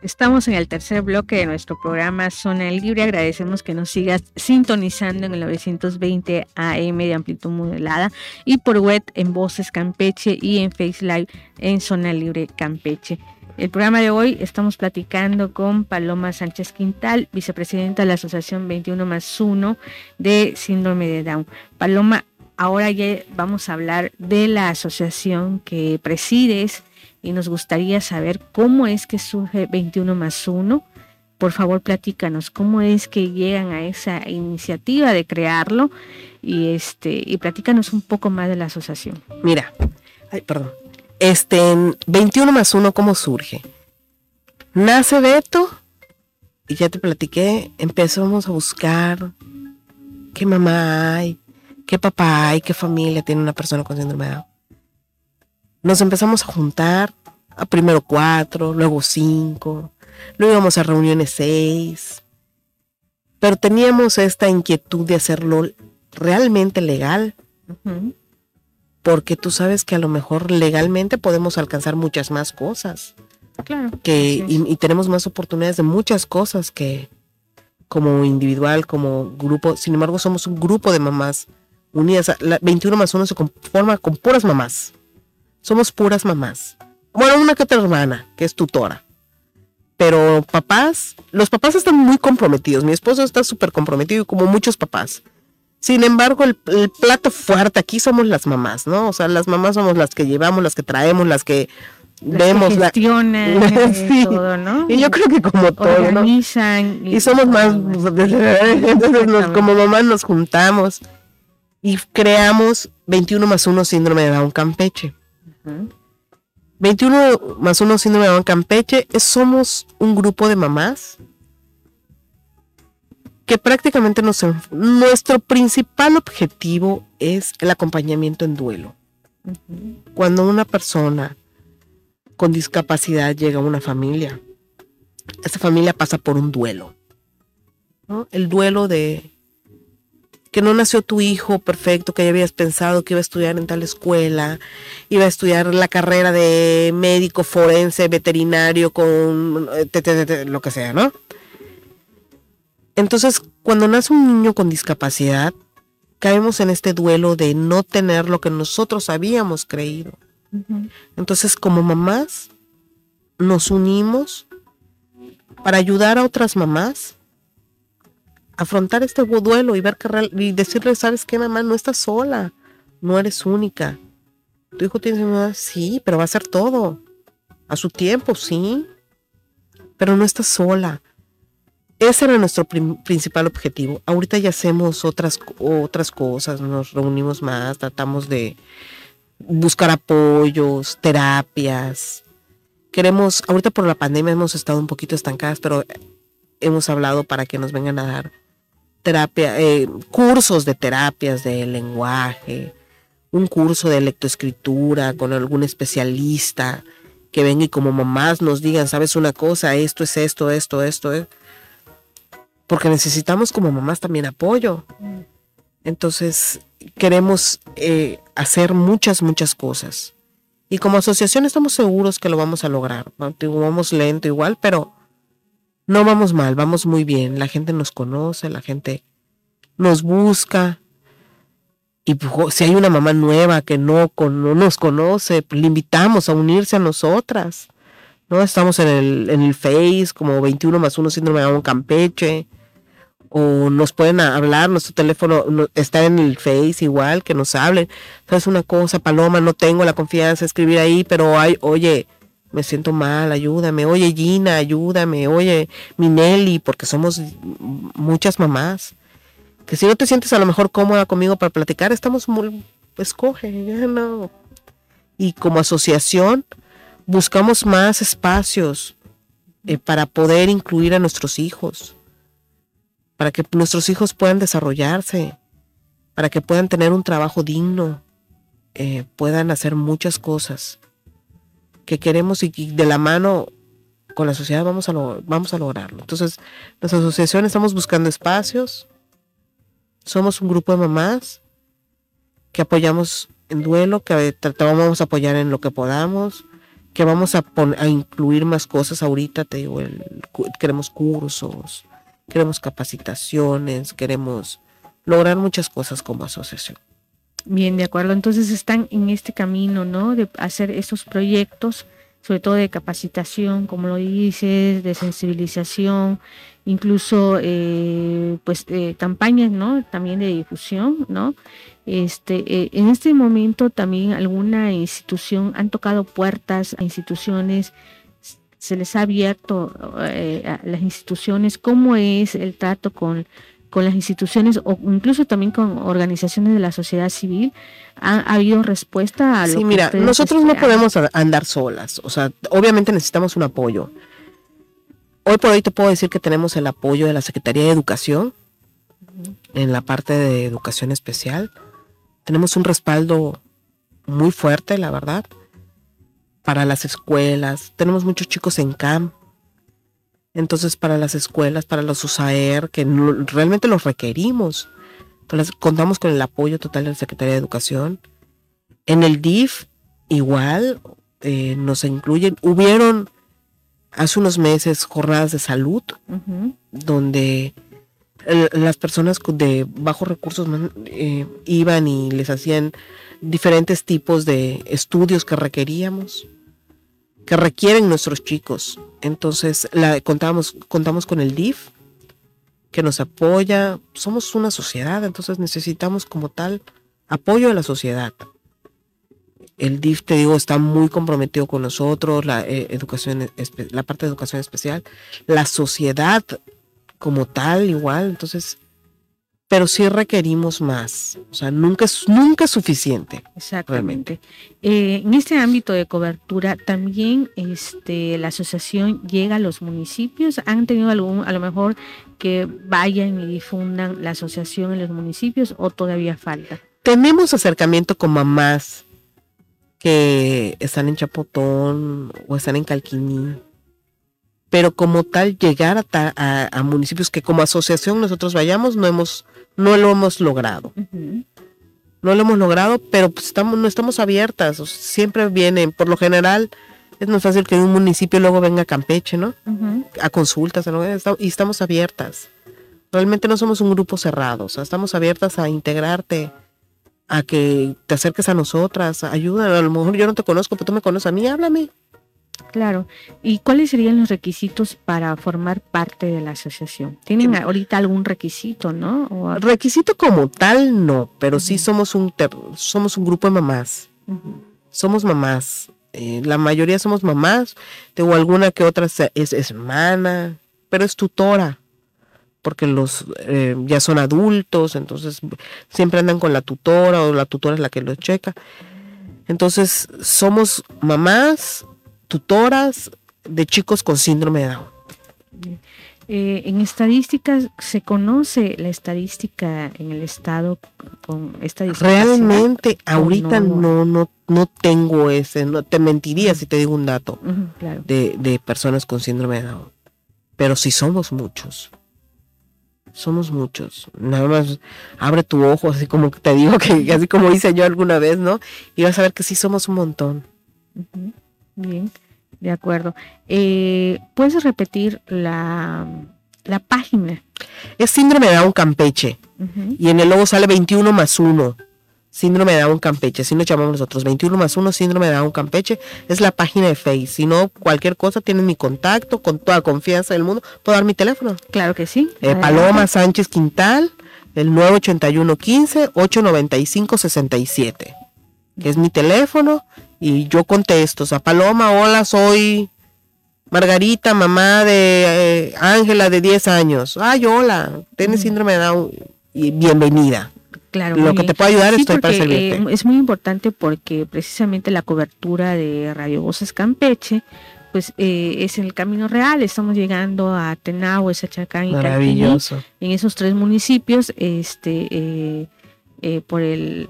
Estamos en el tercer bloque de nuestro programa Zona Libre. Agradecemos que nos sigas sintonizando en el 920 AM de amplitud modulada y por web en Voces Campeche y en Face Live en Zona Libre Campeche. El programa de hoy estamos platicando con Paloma Sánchez Quintal, vicepresidenta de la Asociación 21 más 1 de Síndrome de Down. Paloma, ahora ya vamos a hablar de la asociación que presides y nos gustaría saber cómo es que surge 21 más 1. Por favor, platícanos cómo es que llegan a esa iniciativa de crearlo y este y platícanos un poco más de la asociación. Mira, ay, perdón. Este, en 21 más 1, ¿cómo surge? Nace Beto, y ya te platiqué, empezamos a buscar qué mamá hay, qué papá hay, qué familia tiene una persona con síndrome de Down. Nos empezamos a juntar, primero cuatro, luego cinco, luego íbamos a reuniones seis, pero teníamos esta inquietud de hacerlo realmente legal, Ujú. Porque tú sabes que a lo mejor legalmente podemos alcanzar muchas más cosas Claro. que y tenemos más oportunidades de muchas cosas que como individual, como grupo. Sin embargo, somos un grupo de mamás unidas. La 21 más 1 se conforma con puras mamás. Somos puras mamás. Bueno, una que otra hermana, que es tutora. Pero papás, los papás están muy comprometidos. Mi esposo está súper comprometido, como muchos papás. Sin embargo, el, el plato fuerte aquí somos las mamás, ¿no? O sea, las mamás somos las que llevamos, las que traemos, las que Las vemos. que gestionan *laughs* eh, Sí. todo, ¿no? y yo creo que como todo, ¿no? Y somos más, *laughs* entonces nos- como mamás nos juntamos y creamos 21 más 1 síndrome de Down Campeche. Ujú. 21 más 1 síndrome de Down Campeche es, somos un grupo de mamás que prácticamente nos, nuestro principal objetivo es el acompañamiento en duelo. Cuando una persona con discapacidad llega a una familia, esa familia pasa por un duelo. ¿no? El duelo de que no nació tu hijo perfecto, que ya habías pensado que iba a estudiar en tal escuela, iba a estudiar la carrera de médico forense, veterinario, con eh, te- te- te- lo que sea, ¿no? Entonces, cuando nace un niño con discapacidad, caemos en este duelo de no tener lo que nosotros habíamos creído. Entonces, como mamás, nos unimos para ayudar a otras mamás a afrontar este duelo y ver que real- y decirles, ¿sabes qué, mamá? No estás sola, no eres única. Tu hijo tiene enfermedad, sí, pero va a hacer todo. A su tiempo, sí. Pero no estás sola. Ese era nuestro principal objetivo. Ahorita ya hacemos otras, otras cosas, nos reunimos más, tratamos de buscar apoyos, terapias. Queremos, ahorita por la pandemia hemos estado un poquito estancadas, pero hemos hablado para que nos vengan a dar terapia, eh, cursos de terapias de lenguaje, un curso de lectoescritura con algún especialista que venga y como mamás nos digan, sabes una cosa, esto es esto, esto, esto, eh?". Porque necesitamos como mamás también apoyo. Entonces, queremos eh, hacer muchas, muchas cosas. Y como asociación estamos seguros que lo vamos a lograr. Vamos lento igual, pero no vamos mal, vamos muy bien. La gente nos conoce, la gente nos busca. Y pues, si hay una mamá nueva que no, con- no nos conoce, le invitamos a unirse a nosotras. ¿no? Estamos en el, en el Face como 21 más 1 síndrome de Down Campeche. O nos pueden hablar, nuestro teléfono no- está en el Face igual, que nos hablen. ¿Sabes una cosa, Paloma? No tengo la confianza de escribir ahí, pero hay, oye, me siento mal, ayúdame. Oye, Gina, ayúdame. Oye, Minelli, porque somos muchas mamás. Que si no te sientes a lo mejor cómoda conmigo para platicar, estamos muy, escoge, *laughs* ya no. Y como asociación, buscamos más espacios eh, para poder incluir a nuestros hijos, para que nuestros hijos puedan desarrollarse, para que puedan tener un trabajo digno, eh, puedan hacer muchas cosas que queremos y, de la mano con la sociedad vamos a, lo- vamos a lograrlo. Entonces, nuestra asociación estamos buscando espacios, somos un grupo de mamás que apoyamos en duelo, que tratamos a apoyar en lo que podamos, que vamos a, a incluir más cosas ahorita, te digo, el- queremos cursos, queremos capacitaciones, queremos lograr muchas cosas como asociación. Bien, de acuerdo. Entonces están en este camino, ¿no? De hacer esos proyectos, sobre todo de capacitación, como lo dices, de sensibilización, incluso, eh, pues, campañas, ¿no? También de difusión, ¿no? Este, eh, en este momento también alguna institución han tocado puertas a instituciones, se les ha abierto eh, a las instituciones, cómo es el trato con con las instituciones o incluso también con organizaciones de la sociedad civil, ¿ha, ha habido respuesta a lo Sí, que mira, nosotros no podemos andar solas, o sea, obviamente necesitamos un apoyo. Hoy por hoy te puedo decir que tenemos el apoyo de la Secretaría de Educación en la parte de educación especial. Tenemos un respaldo muy fuerte, la verdad, para las escuelas. Tenemos muchos chicos en CAM. Entonces, para las escuelas, para los USAER, que no- realmente los requerimos. Entonces, contamos con el apoyo total de la Secretaría de Educación. En el DIF, igual, eh, nos incluyen. Hubieron hace unos meses jornadas de salud donde las personas de bajos recursos eh, iban y les hacían diferentes tipos de estudios que requeríamos, que requieren nuestros chicos. Entonces, contamos, con el DIF, que nos apoya. Somos una sociedad, entonces necesitamos como tal apoyo de la sociedad. El DIF, te digo, está muy comprometido con nosotros, la, eh, educación, la parte de educación especial, la sociedad como tal igual, entonces, pero sí requerimos más, o sea, nunca es, nunca es suficiente. Exactamente. Eh, en este ámbito de cobertura, también este, la asociación llega a los municipios. ¿Han tenido algún, a lo mejor, que vayan y difundan la asociación en los municipios o todavía falta? Tenemos acercamiento con mamás que están en Chapotón o están en Calquiní, pero como tal llegar a, ta- a- a municipios que como asociación nosotros vayamos no hemos no lo hemos logrado. No lo hemos logrado, pero pues estamos, no estamos abiertas. siempre vienen, por lo general, es más fácil que un municipio luego venga a Campeche, ¿no? A consultas, y estamos abiertas. Realmente no somos un grupo cerrado, o sea, estamos abiertas a integrarte, a que te acerques a nosotras, ayuda. A lo mejor yo no te conozco, pero tú me conoces a mí, háblame. Claro. ¿Y cuáles serían los requisitos para formar parte de la asociación? ¿Tienen ahorita algún requisito, no? O- Requisito como tal, no, pero sí somos un, ter- somos un grupo de mamás. Somos mamás. Eh, la mayoría somos mamás. Tengo alguna que otra es, es hermana, pero es tutora. porque los eh, ya son adultos, entonces siempre andan con la tutora o la tutora es la que los checa. Entonces somos mamás, tutoras de chicos con síndrome de Down. Eh, en estadísticas, ¿se conoce la estadística en el estado con esta? Realmente ¿O ahorita no? no, no, no tengo ese, no te mentiría si te digo un dato claro. de, de personas con síndrome de Down. Pero sí somos muchos. Somos muchos. Nada más abre tu ojo, así como te digo que así como hice yo alguna vez, ¿no? Y vas a ver que sí somos un montón. Ujú, Bien, de acuerdo. Eh, ¿Puedes repetir la, la página? Es síndrome de Down Campeche. Y en el logo sale 21 más 1. Síndrome de Down Campeche, así nos llamamos nosotros. 21 más 1, síndrome de Down Campeche. Es la página de Face. Si no, cualquier cosa, tienen mi contacto, con toda confianza del mundo. Puedo dar mi teléfono. Claro que sí. Eh. Paloma Sánchez Quintal, el 981-15-895-67. Que es mi teléfono. Y yo contesto. O sea, Paloma, hola, soy Margarita, mamá de eh, Ángela de 10 años. Ay, hola, tienes síndrome de Down. Y bienvenida. Claro, Lo que te pueda ayudar, Sí, estoy para porque, servirte. eh, es muy importante porque precisamente la cobertura de Radio Voces Campeche, pues eh, es en el camino real. Estamos llegando a Tenabo, Sachacán y Maravilloso. en esos tres municipios, este, eh, eh, por el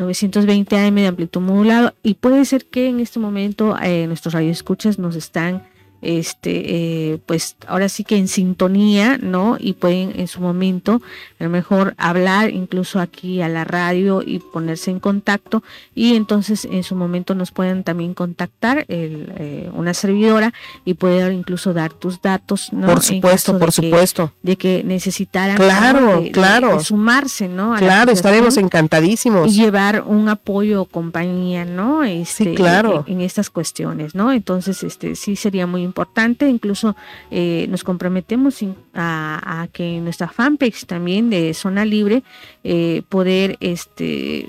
920 AM de amplitud modulado y puede ser que en este momento eh, nuestros radioescuchas nos están este eh, pues ahora sí que en sintonía no y pueden en su momento a lo mejor hablar incluso aquí a la radio y ponerse en contacto y entonces en su momento nos pueden también contactar el, eh, una servidora y poder incluso dar tus datos ¿no? por supuesto, por de que- supuesto. de que necesitaran Claro, ¿no? de- de- claro. de sumarse no a Claro, estaremos encantadísimos. y llevar un apoyo o compañía no este, claro. en, en estas cuestiones no entonces este sí sería muy importante. Incluso eh, nos comprometemos a, que nuestra fanpage también de zona libre eh, poder este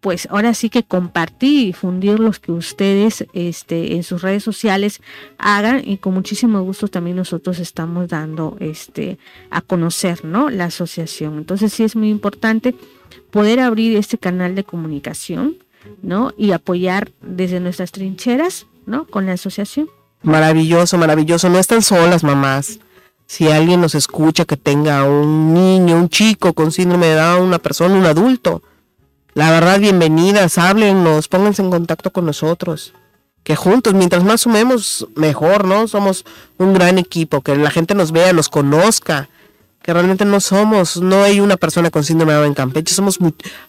pues ahora sí que compartir y difundir los que ustedes este en sus redes sociales hagan. Y con muchísimo gusto también nosotros estamos dando este a conocer no la asociación. Entonces sí es muy importante poder abrir este canal de comunicación no y apoyar desde nuestras trincheras no con la asociación Maravilloso, maravilloso. No están solas, mamás. Si alguien nos escucha que tenga un niño, un chico con síndrome de Down, una persona, un adulto, la verdad, bienvenidas, háblennos, pónganse en contacto con nosotros. Que juntos, mientras más sumemos, mejor, ¿no? Somos un gran equipo, que la gente nos vea, nos conozca, que realmente no somos, no hay una persona con síndrome de Down en Campeche, somos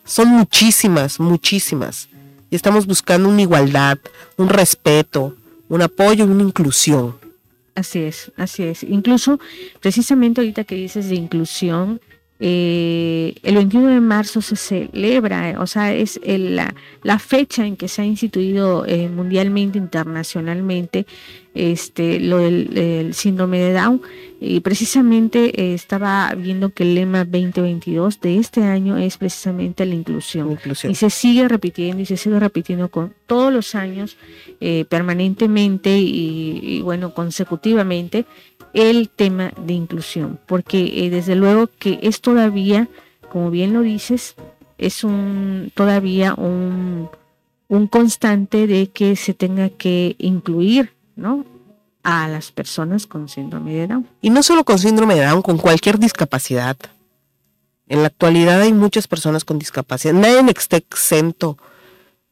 son muchísimas, muchísimas. Y estamos buscando una igualdad, un respeto, un apoyo y una inclusión. Así es, así es. Incluso, precisamente ahorita que dices de inclusión, eh, el 21 de marzo se celebra, eh, o sea, es el- la, la fecha en que se ha instituido eh, mundialmente, internacionalmente, este, lo del el síndrome de Down. Y precisamente eh, estaba viendo que el lema 2022 de este año es precisamente la inclusión. inclusión. Y se sigue repitiendo y se sigue repitiendo con todos los años, eh, permanentemente y, y, bueno, consecutivamente, el tema de inclusión. Porque eh, desde luego que es todavía, como bien lo dices, es un todavía un, un constante de que se tenga que incluir, ¿no? A las personas con síndrome de Down. Y no solo con síndrome de Down, con cualquier discapacidad. En la actualidad hay muchas personas con discapacidad. Nadie está exento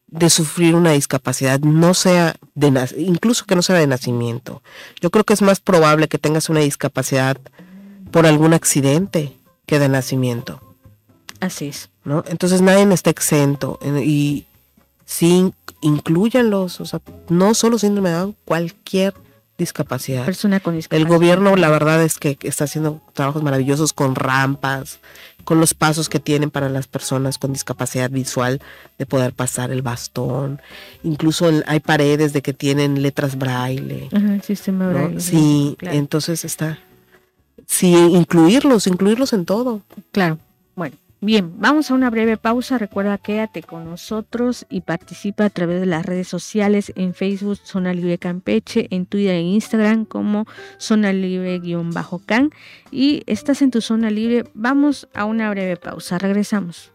de sufrir una discapacidad, no sea de incluso que no sea de nacimiento. Yo creo que es más probable que tengas una discapacidad por algún accidente que de nacimiento. Así es. ¿no? Entonces nadie está exento y sí incluyanlos, o sea, no solo síndrome de Down, cualquier discapacidad. Persona con El gobierno, la verdad es que está haciendo trabajos maravillosos con rampas, con los pasos que tienen para las personas con discapacidad visual de poder pasar el bastón. Incluso hay paredes de que tienen letras braille. Ajá, el sistema ¿no? braille, Sí, claro. entonces está. Sí, incluirlos, incluirlos en todo. Claro. Bien, vamos a una breve pausa. Recuerda, quédate con nosotros y participa a través de las redes sociales en Facebook Zona Libre Campeche, en Twitter e Instagram como Zona Libre-Can. Y estás en tu zona libre. Vamos a una breve pausa. Regresamos.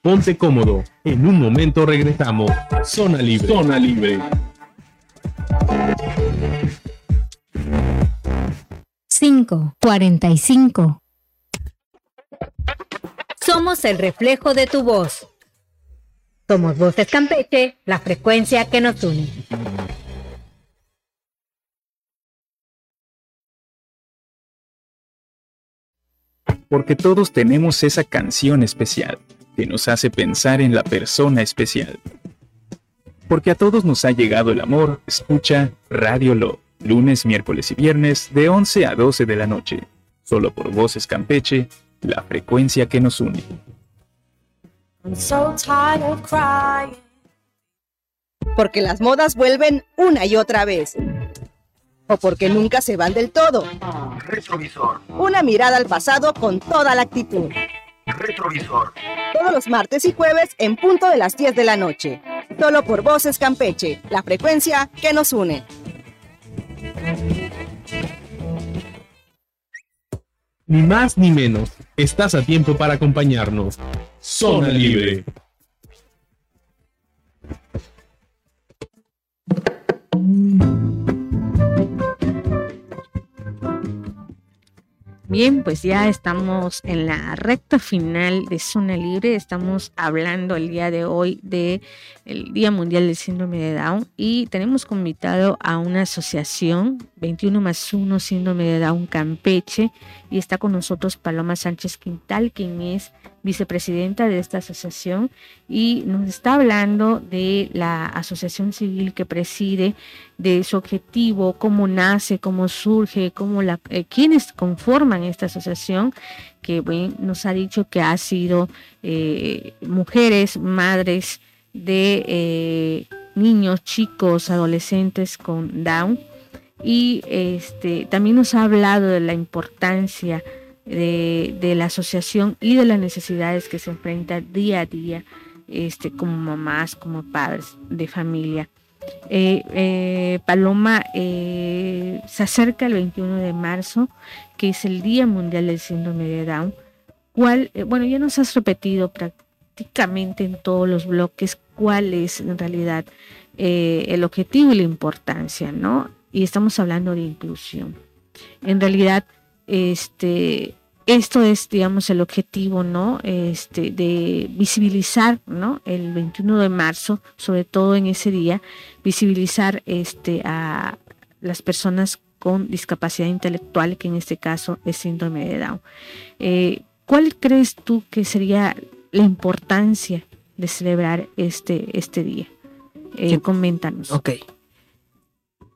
Ponte cómodo. En un momento regresamos. Zona Libre. Zona Libre. 5, 45. Somos el reflejo de tu voz. Somos Voces Campeche, la frecuencia que nos une. Porque todos tenemos esa canción especial que nos hace pensar en la persona especial. Porque a todos nos ha llegado el amor, escucha Radio Lo, lunes, miércoles y viernes de 11 a 12 de la noche, solo por Voces Campeche, la frecuencia que nos une. Porque las modas vuelven una y otra vez. O porque nunca se van del todo. Retrovisor. Una mirada al pasado con toda la actitud. Retrovisor. Todos los martes y jueves en punto de las 10 de la noche. Solo por Voces Campeche, la frecuencia que nos une. Ni más ni menos. Estás a tiempo para acompañarnos. Zona Libre. Bien, pues ya estamos en la recta final de Zona Libre. Estamos hablando el día de hoy de el Día Mundial del Síndrome de Down y tenemos invitado a una asociación 21 más 1 Síndrome de Down Campeche y está con nosotros Paloma Sánchez Quintal, quien es vicepresidenta de esta asociación y nos está hablando de la asociación civil que preside, de su objetivo, cómo nace, cómo surge, cómo la, eh, quiénes conforman esta asociación, que nos ha dicho que ha sido eh, mujeres, madres de eh, niños, chicos, adolescentes con Down. Y este, también nos ha hablado de la importancia de, la asociación y de las necesidades que se enfrenta día a día este, como mamás, como padres de familia. Eh, eh, Paloma eh, se acerca el 21 de marzo, que es el Día Mundial del Síndrome de Down. Cuál, bueno, ya nos has repetido prácticamente en todos los bloques cuál es en realidad el objetivo y la importancia, ¿no? Y estamos hablando de inclusión. En realidad, este, esto es, digamos, el objetivo, ¿no? Este, de visibilizar, ¿no? El 21 de marzo, sobre todo en ese día, visibilizar este, a las personas con discapacidad intelectual, que en este caso es síndrome de Down. Eh, ¿Cuál crees tú que sería la importancia de celebrar este, este día? Eh, coméntanos. Ok.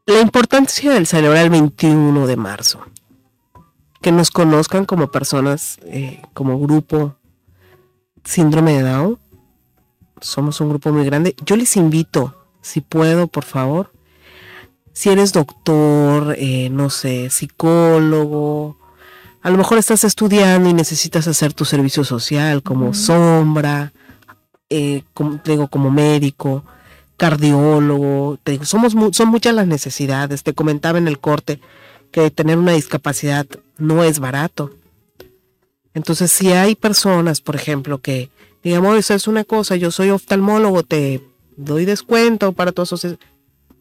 La importancia del celebrar el 21 de marzo que nos conozcan como personas, eh, como grupo síndrome de Down. Somos un grupo muy grande. Yo les invito, si puedo, por favor, si eres doctor, eh, no sé, psicólogo, a lo mejor estás estudiando y necesitas hacer tu servicio social como sombra, eh, como, digo, como médico, cardiólogo, te digo, somos, son muchas las necesidades. Te comentaba en el corte que tener una discapacidad no es barato. Entonces, si hay personas, por ejemplo, que digamos, eso es una cosa, yo soy oftalmólogo, te doy descuento para tu asociación.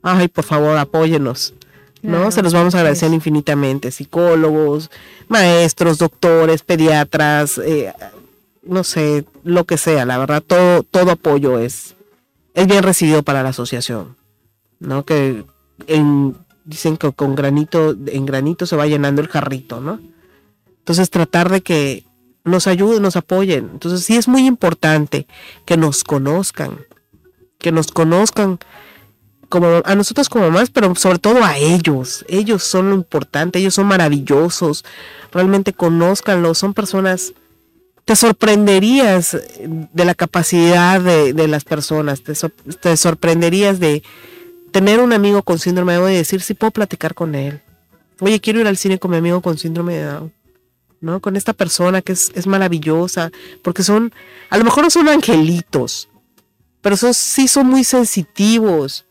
Ay, por favor, apóyenos. ¿no? Se los vamos a agradecer infinitamente. Psicólogos, maestros, doctores, pediatras, eh, no sé, lo que sea. La verdad, todo, todo apoyo es, es bien recibido para la asociación. ¿no? Que en dicen que con granito, en granito se va llenando el jarrito, ¿no? Entonces tratar de que nos ayuden, nos apoyen. Entonces sí es muy importante que nos conozcan, que nos conozcan como a nosotros como más, pero sobre todo a ellos. Ellos son lo importante, ellos son maravillosos. Realmente conózcanlos, son personas te sorprenderías de la capacidad de, las personas, te sorprenderías de, tener un amigo con síndrome de Down y decir si puedo platicar con él. Oye, quiero ir al cine con mi amigo con síndrome de Down. ¿No? Con esta persona que es, es maravillosa. Porque son, a lo mejor no son angelitos, pero son, sí son muy sensitivos.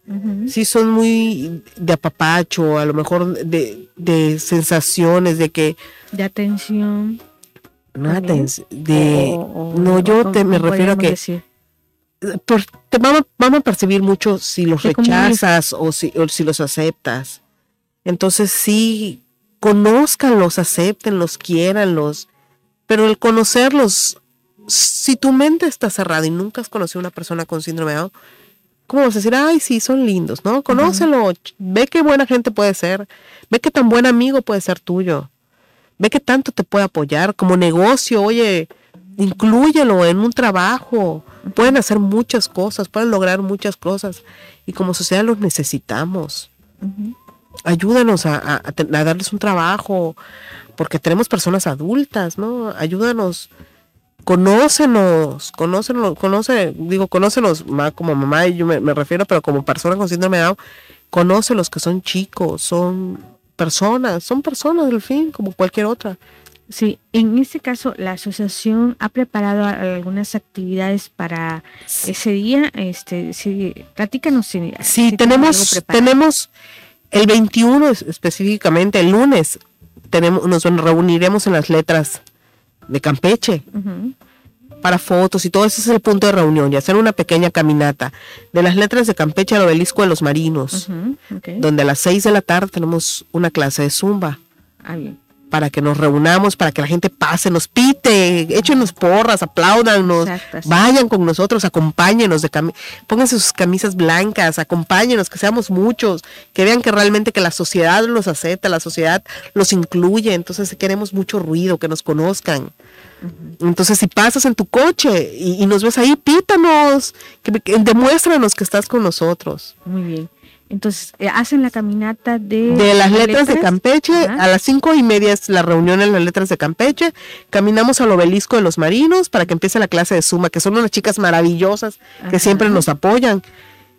Sí son muy de apapacho, a lo mejor de, de sensaciones, de que De atención. No de o- o- no o yo te me refiero a que decir. por- te vamos, vamos a percibir mucho si los rechazas o si, o si los aceptas. Entonces sí, conózcanlos, acéptenlos, quiéranlos, pero el conocerlos, si tu mente está cerrada y nunca has conocido a una persona con síndrome de Down, ¿cómo vas a decir, ay, sí, son lindos, ¿no? Conócelo, ve qué buena gente puede ser, ve qué tan buen amigo puede ser tuyo, ve qué tanto te puede apoyar como negocio, oye, inclúyelo en un trabajo, pueden hacer muchas cosas, pueden lograr muchas cosas y como sociedad los necesitamos. Ayúdanos a, darles un trabajo, porque tenemos personas adultas, ¿no? Ayúdanos, conócenos, conócenos, conoce, digo, conócenos ma- como mamá, y yo me, me refiero, pero como persona con síndrome de Down, conócelos que son chicos, son personas, son personas del fin, como cualquier otra. Sí, en este caso la asociación ha preparado algunas actividades para ese día. Este, sí, platícanos si, Sí, si tenemos, tenemos el 21 es- específicamente, el lunes, tenemos, nos reuniremos en las letras de Campeche para fotos y todo ese es el punto de reunión y hacer una pequeña caminata de las letras de Campeche al obelisco de los marinos, donde a las 6 de la tarde tenemos una clase de zumba Ah, bien. Para que nos reunamos, para que la gente pase, nos pite, échenos porras, apláudanos, Exacto, vayan con nosotros, acompáñenos, de cami- pónganse sus camisas blancas, acompáñenos, que seamos muchos, que vean que realmente que la sociedad los acepta, la sociedad los incluye, entonces queremos mucho ruido, que nos conozcan. Entonces, si pasas en tu coche y, y nos ves ahí, pítanos, que, que demuéstranos que estás con nosotros. Muy bien. Entonces, eh, hacen la caminata de... De las letras de Campeche, Ajá. a las cinco y media es la reunión en las letras de Campeche. Caminamos al obelisco de los marinos para que empiece la clase de Zumba, que son unas chicas maravillosas que siempre nos apoyan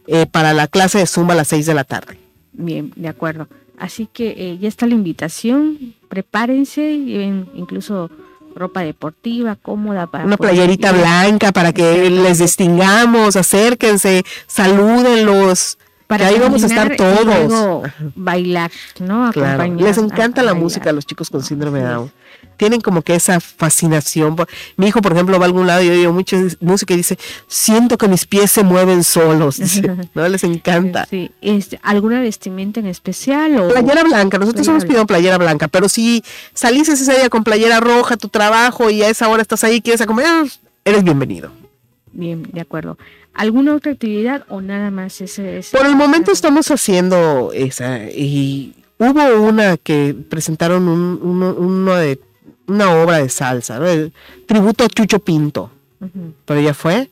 eh, para la clase de Zumba a las seis de la tarde. Bien, de acuerdo. Así que eh, ya está la invitación. Prepárense, lleven incluso ropa deportiva cómoda para Una playerita ir. blanca para que les distingamos, acérquense, salúdenlos. Para que ahí vamos a estar y todos. luego bailar, ¿no? Claro, les encanta la bailar. música a los chicos con síndrome de Down. Tienen como que esa fascinación. Mi hijo, por ejemplo, va a algún lado y oye mucha música y dice, siento que mis pies se mueven solos. dice, *laughs* ¿no? Les encanta. Sí, este, ¿alguna vestimenta en especial? O... Playera blanca, nosotros hemos pedido playera blanca, pero si salís ese día con playera roja tu trabajo y a esa hora estás ahí y quieres acompañar, eres bienvenido. Bien, de acuerdo. ¿Alguna otra actividad o nada más ese? ese- Por el momento estamos haciendo esa y hubo una que presentaron un- uno, uno de una obra de salsa, ¿no? El tributo a Chucho Pinto, pero ya fue.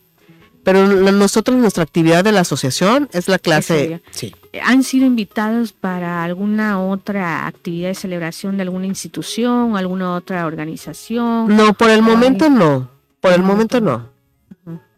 Pero nosotros nuestra actividad de la asociación es la clase, sí. ¿Han sido invitados para alguna otra actividad de celebración de alguna institución, alguna otra organización? No, por el momento no, por el momento no.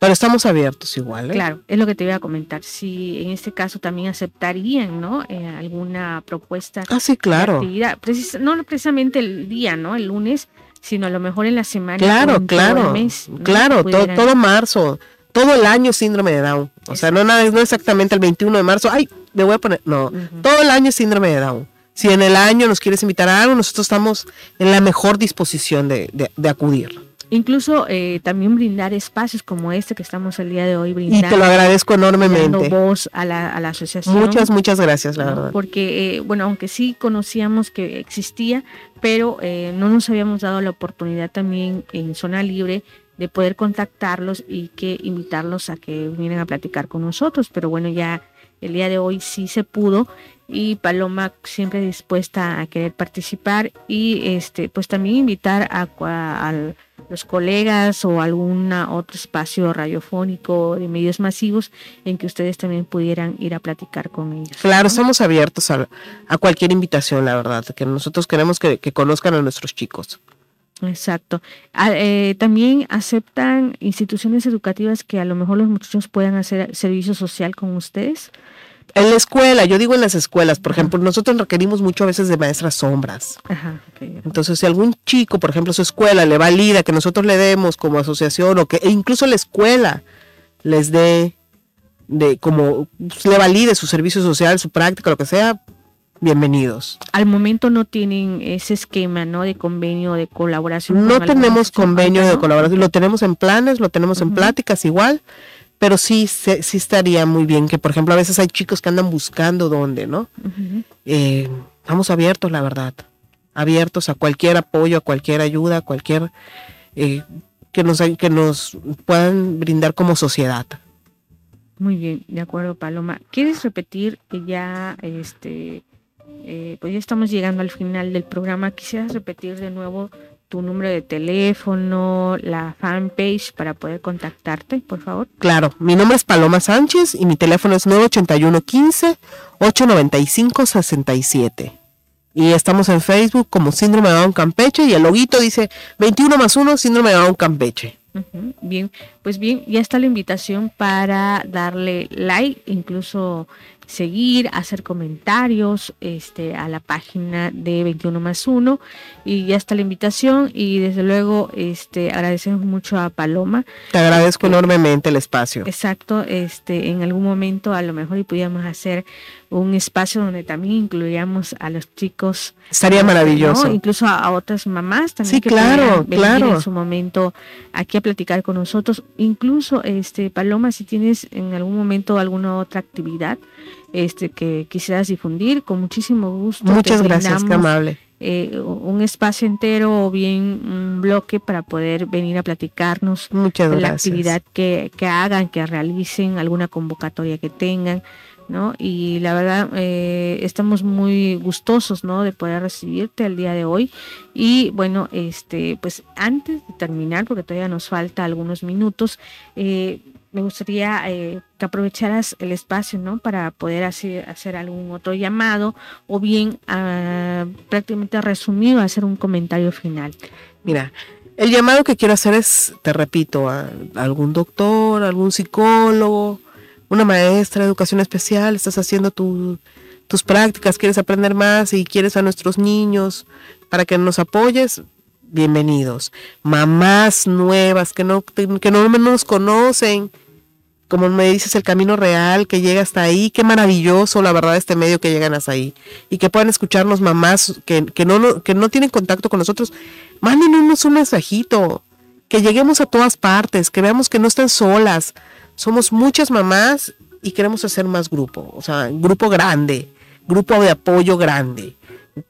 Pero estamos abiertos igual, ¿eh? Claro, es lo que te iba a comentar. Si en este caso también aceptarían, ¿no? Eh, alguna propuesta Ah, sí, claro. actividad, Precis- no precisamente el día, ¿no? El lunes, sino a lo mejor en la semana. o Claro, todo el claro, mes, ¿no? claro, to- Pudieran- todo marzo, todo el año síndrome de Down. O sea, no, nada, no exactamente el 21 de marzo, ay, le voy a poner, no, todo el año síndrome de Down. Si en el año nos quieres invitar a algo, nosotros estamos en la mejor disposición de, de- de acudir. Incluso eh, también brindar espacios como este que estamos el día de hoy Y brindando. te lo agradezco dando enormemente. voz a la, a la asociación. Muchas, muchas gracias, la ¿no? verdad. Porque, eh, bueno, aunque sí conocíamos que existía, pero eh, no nos habíamos dado la oportunidad también en Zona Libre de poder contactarlos y que invitarlos a que vinieran a platicar con nosotros. Pero bueno, ya el día de hoy sí se pudo y Paloma siempre dispuesta a querer participar y este pues también invitar a, los colegas o algún otro espacio radiofónico de medios masivos en que ustedes también pudieran ir a platicar con ellos. Claro, ¿no? estamos abiertos a, cualquier invitación, la verdad, que nosotros queremos que, que conozcan a nuestros chicos. Exacto. Ah, eh, también aceptan instituciones educativas que a lo mejor los muchachos puedan hacer servicio social con ustedes. En la escuela, yo digo en las escuelas, por ejemplo, nosotros requerimos mucho a veces de maestras sombras. Ajá, ok. Entonces, si algún chico, por ejemplo, su escuela le valida que nosotros le demos como asociación o que e incluso la escuela les dé de como le valide su servicio social, su práctica, lo que sea, bienvenidos. Al momento no tienen ese esquema, ¿no? De convenio, de colaboración. No tenemos convenio de colaboración, lo tenemos en planes, lo tenemos en pláticas igual, pero sí, se- sí estaría muy bien que, por ejemplo, a veces hay chicos que andan buscando dónde, ¿no? Eh, estamos abiertos, la verdad, abiertos a cualquier apoyo, a cualquier ayuda, a cualquier eh, que nos que nos puedan brindar como sociedad. Muy bien, de acuerdo, Paloma. ¿Quieres repetir que ya, este, eh, pues ya estamos llegando al final del programa? ¿Quisieras repetir de nuevo tu número de teléfono, la fanpage para poder contactarte, por favor? Claro, mi nombre es Paloma Sánchez y mi teléfono es 981 15 895 67. Y estamos en Facebook como Síndrome de Down Campeche y el loguito dice 21 más 1 Síndrome de Down Campeche. Bien, pues bien, ya está la invitación para darle like, incluso seguir, hacer comentarios este, a la página de 21 más 1 y ya está la invitación y desde luego este, agradecemos mucho a Paloma. Te agradezco enormemente el espacio. Exacto, este, en algún momento a lo mejor y pudiéramos hacer un espacio donde también incluyamos a los chicos Estaría ¿no? maravilloso. Incluso a, a otras mamás también Sí, que claro, venir claro. en su momento aquí a platicar con nosotros. Incluso, este, Paloma, si tienes en algún momento alguna otra actividad este, que quisieras difundir, con muchísimo gusto. Muchas gracias, qué amable. eh, un espacio entero o bien un bloque para poder venir a platicarnos Muchas de la gracias. actividad que, que hagan, que realicen, alguna convocatoria que tengan, ¿no? Y la verdad, eh, estamos muy gustosos, ¿no? De poder recibirte el día de hoy. Y bueno, este, pues antes de terminar, porque todavía nos falta algunos minutos, eh, me gustaría eh, que aprovecharas el espacio, ¿no? Para poder hacer, algún otro llamado o bien ah, prácticamente resumido, hacer un comentario final. Mira, el llamado que quiero hacer es, te repito, a algún doctor, algún psicólogo, una maestra de educación especial, estás haciendo tu- tus prácticas, quieres aprender más y quieres a nuestros niños para que nos apoyes, bienvenidos. Mamás nuevas que no, que no nos conocen, como me dices, el camino real que llega hasta ahí, qué maravilloso, la verdad, este medio que llegan hasta ahí. Y que puedan escucharnos mamás que, que, no, que no tienen contacto con nosotros, mándenos un mensajito, que lleguemos a todas partes, que veamos que no están solas. Somos muchas mamás y queremos hacer más grupo, o sea, grupo grande, grupo de apoyo grande.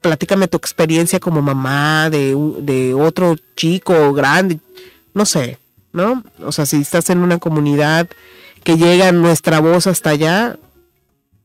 Platícame tu experiencia como mamá de, de otro chico grande, no sé, ¿no? O sea, si estás en una comunidad que llega nuestra voz hasta allá,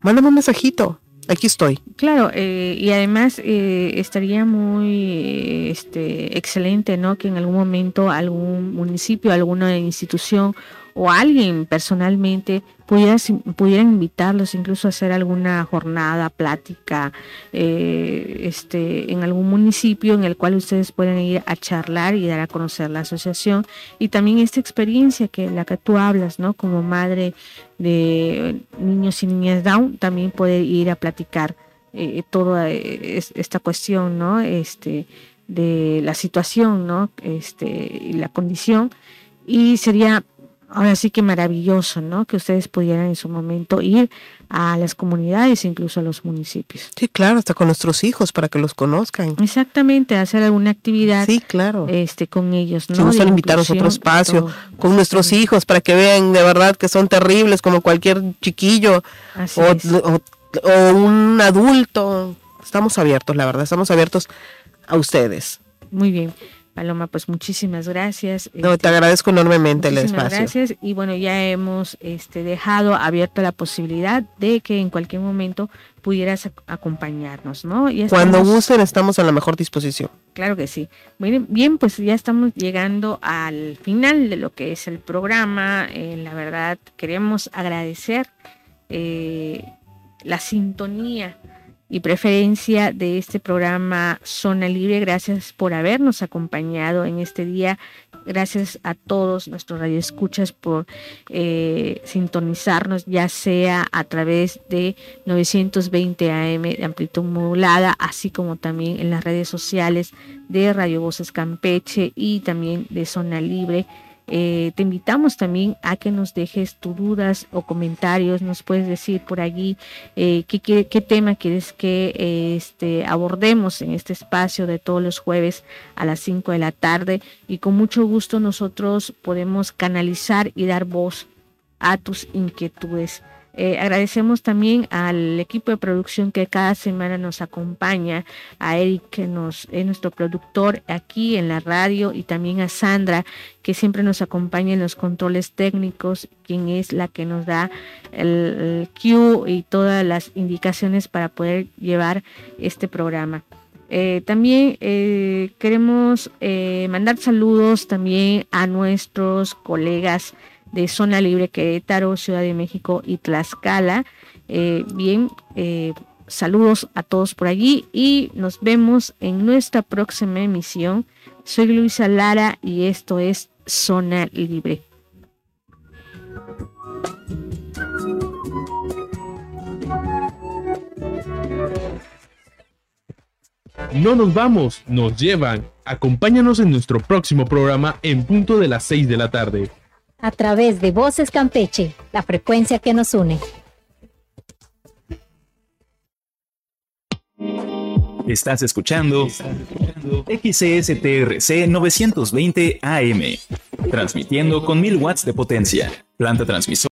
mándame un mensajito. Aquí estoy. Claro, eh, y además eh, estaría muy este, excelente, ¿no? Que en algún momento algún municipio, alguna institución o alguien personalmente pudiera, pudieran invitarlos incluso a hacer alguna jornada, plática, eh, este, en algún municipio en el cual ustedes puedan ir a charlar y dar a conocer la asociación y también esta experiencia que la que tú hablas, ¿no? Como madre de niños y niñas Down, también poder ir a platicar eh, toda eh, es- esta cuestión, ¿no? Este, de la situación, ¿no? Este, y la condición. Y sería ahora sí que maravilloso, ¿no? Que ustedes pudieran en su momento ir a las comunidades, incluso a los municipios. Sí, claro, hasta con nuestros hijos para que los conozcan. Exactamente, hacer alguna actividad Sí, claro. este, con ellos, ¿no? Si gustan De invitarnos a otro espacio todo. con nuestros hijos para que vean de verdad que son terribles como cualquier chiquillo o un adulto. Estamos abiertos, la verdad, estamos abiertos a ustedes. Muy bien. Paloma, pues muchísimas gracias. No, Este, te agradezco enormemente el Muchísimas espacio. gracias y bueno, ya hemos este, dejado abierta la posibilidad de que en cualquier momento pudieras ac- acompañarnos, ¿no? Ya Cuando gusten estamos a la mejor disposición. Claro que sí. Bien, bien, pues ya estamos llegando al final de lo que es el programa. Eh, la verdad, queremos agradecer eh, la sintonía y preferencia de este programa Zona Libre. Gracias por habernos acompañado en este día gracias a todos nuestros radioescuchas por eh, sintonizarnos, ya sea a través de 920 AM de amplitud modulada, así como también en las redes sociales de Radio Voces Campeche y también de Zona Libre eh, te invitamos también a que nos dejes tus dudas o comentarios, nos puedes decir por allí eh, qué, tema quieres que eh, este, abordemos en este espacio de todos los jueves a las 5 de la tarde y con mucho gusto nosotros podemos canalizar y dar voz a tus inquietudes. Eh, agradecemos también al equipo de producción que cada semana nos acompaña, a Eric que es nuestro productor aquí en la radio y también a Sandra que siempre nos acompaña en los controles técnicos, quien es la que nos da el, cue y todas las indicaciones para poder llevar este programa. Eh, también eh, queremos mandar saludos también a nuestros colegas de Zona Libre Querétaro, Ciudad de México y Tlaxcala. Eh, bien, eh, saludos a todos por allí y nos vemos en nuestra próxima emisión. Soy Luisa Lara y esto es Zona Libre. No nos vamos, nos llevan. Acompáñanos en nuestro próximo programa en punto de las 6 de la tarde a través de Voces Campeche, la frecuencia que nos une. Estás escuchando XCSTRC 920 AM, transmitiendo con 1000 watts de potencia. Planta transmisora.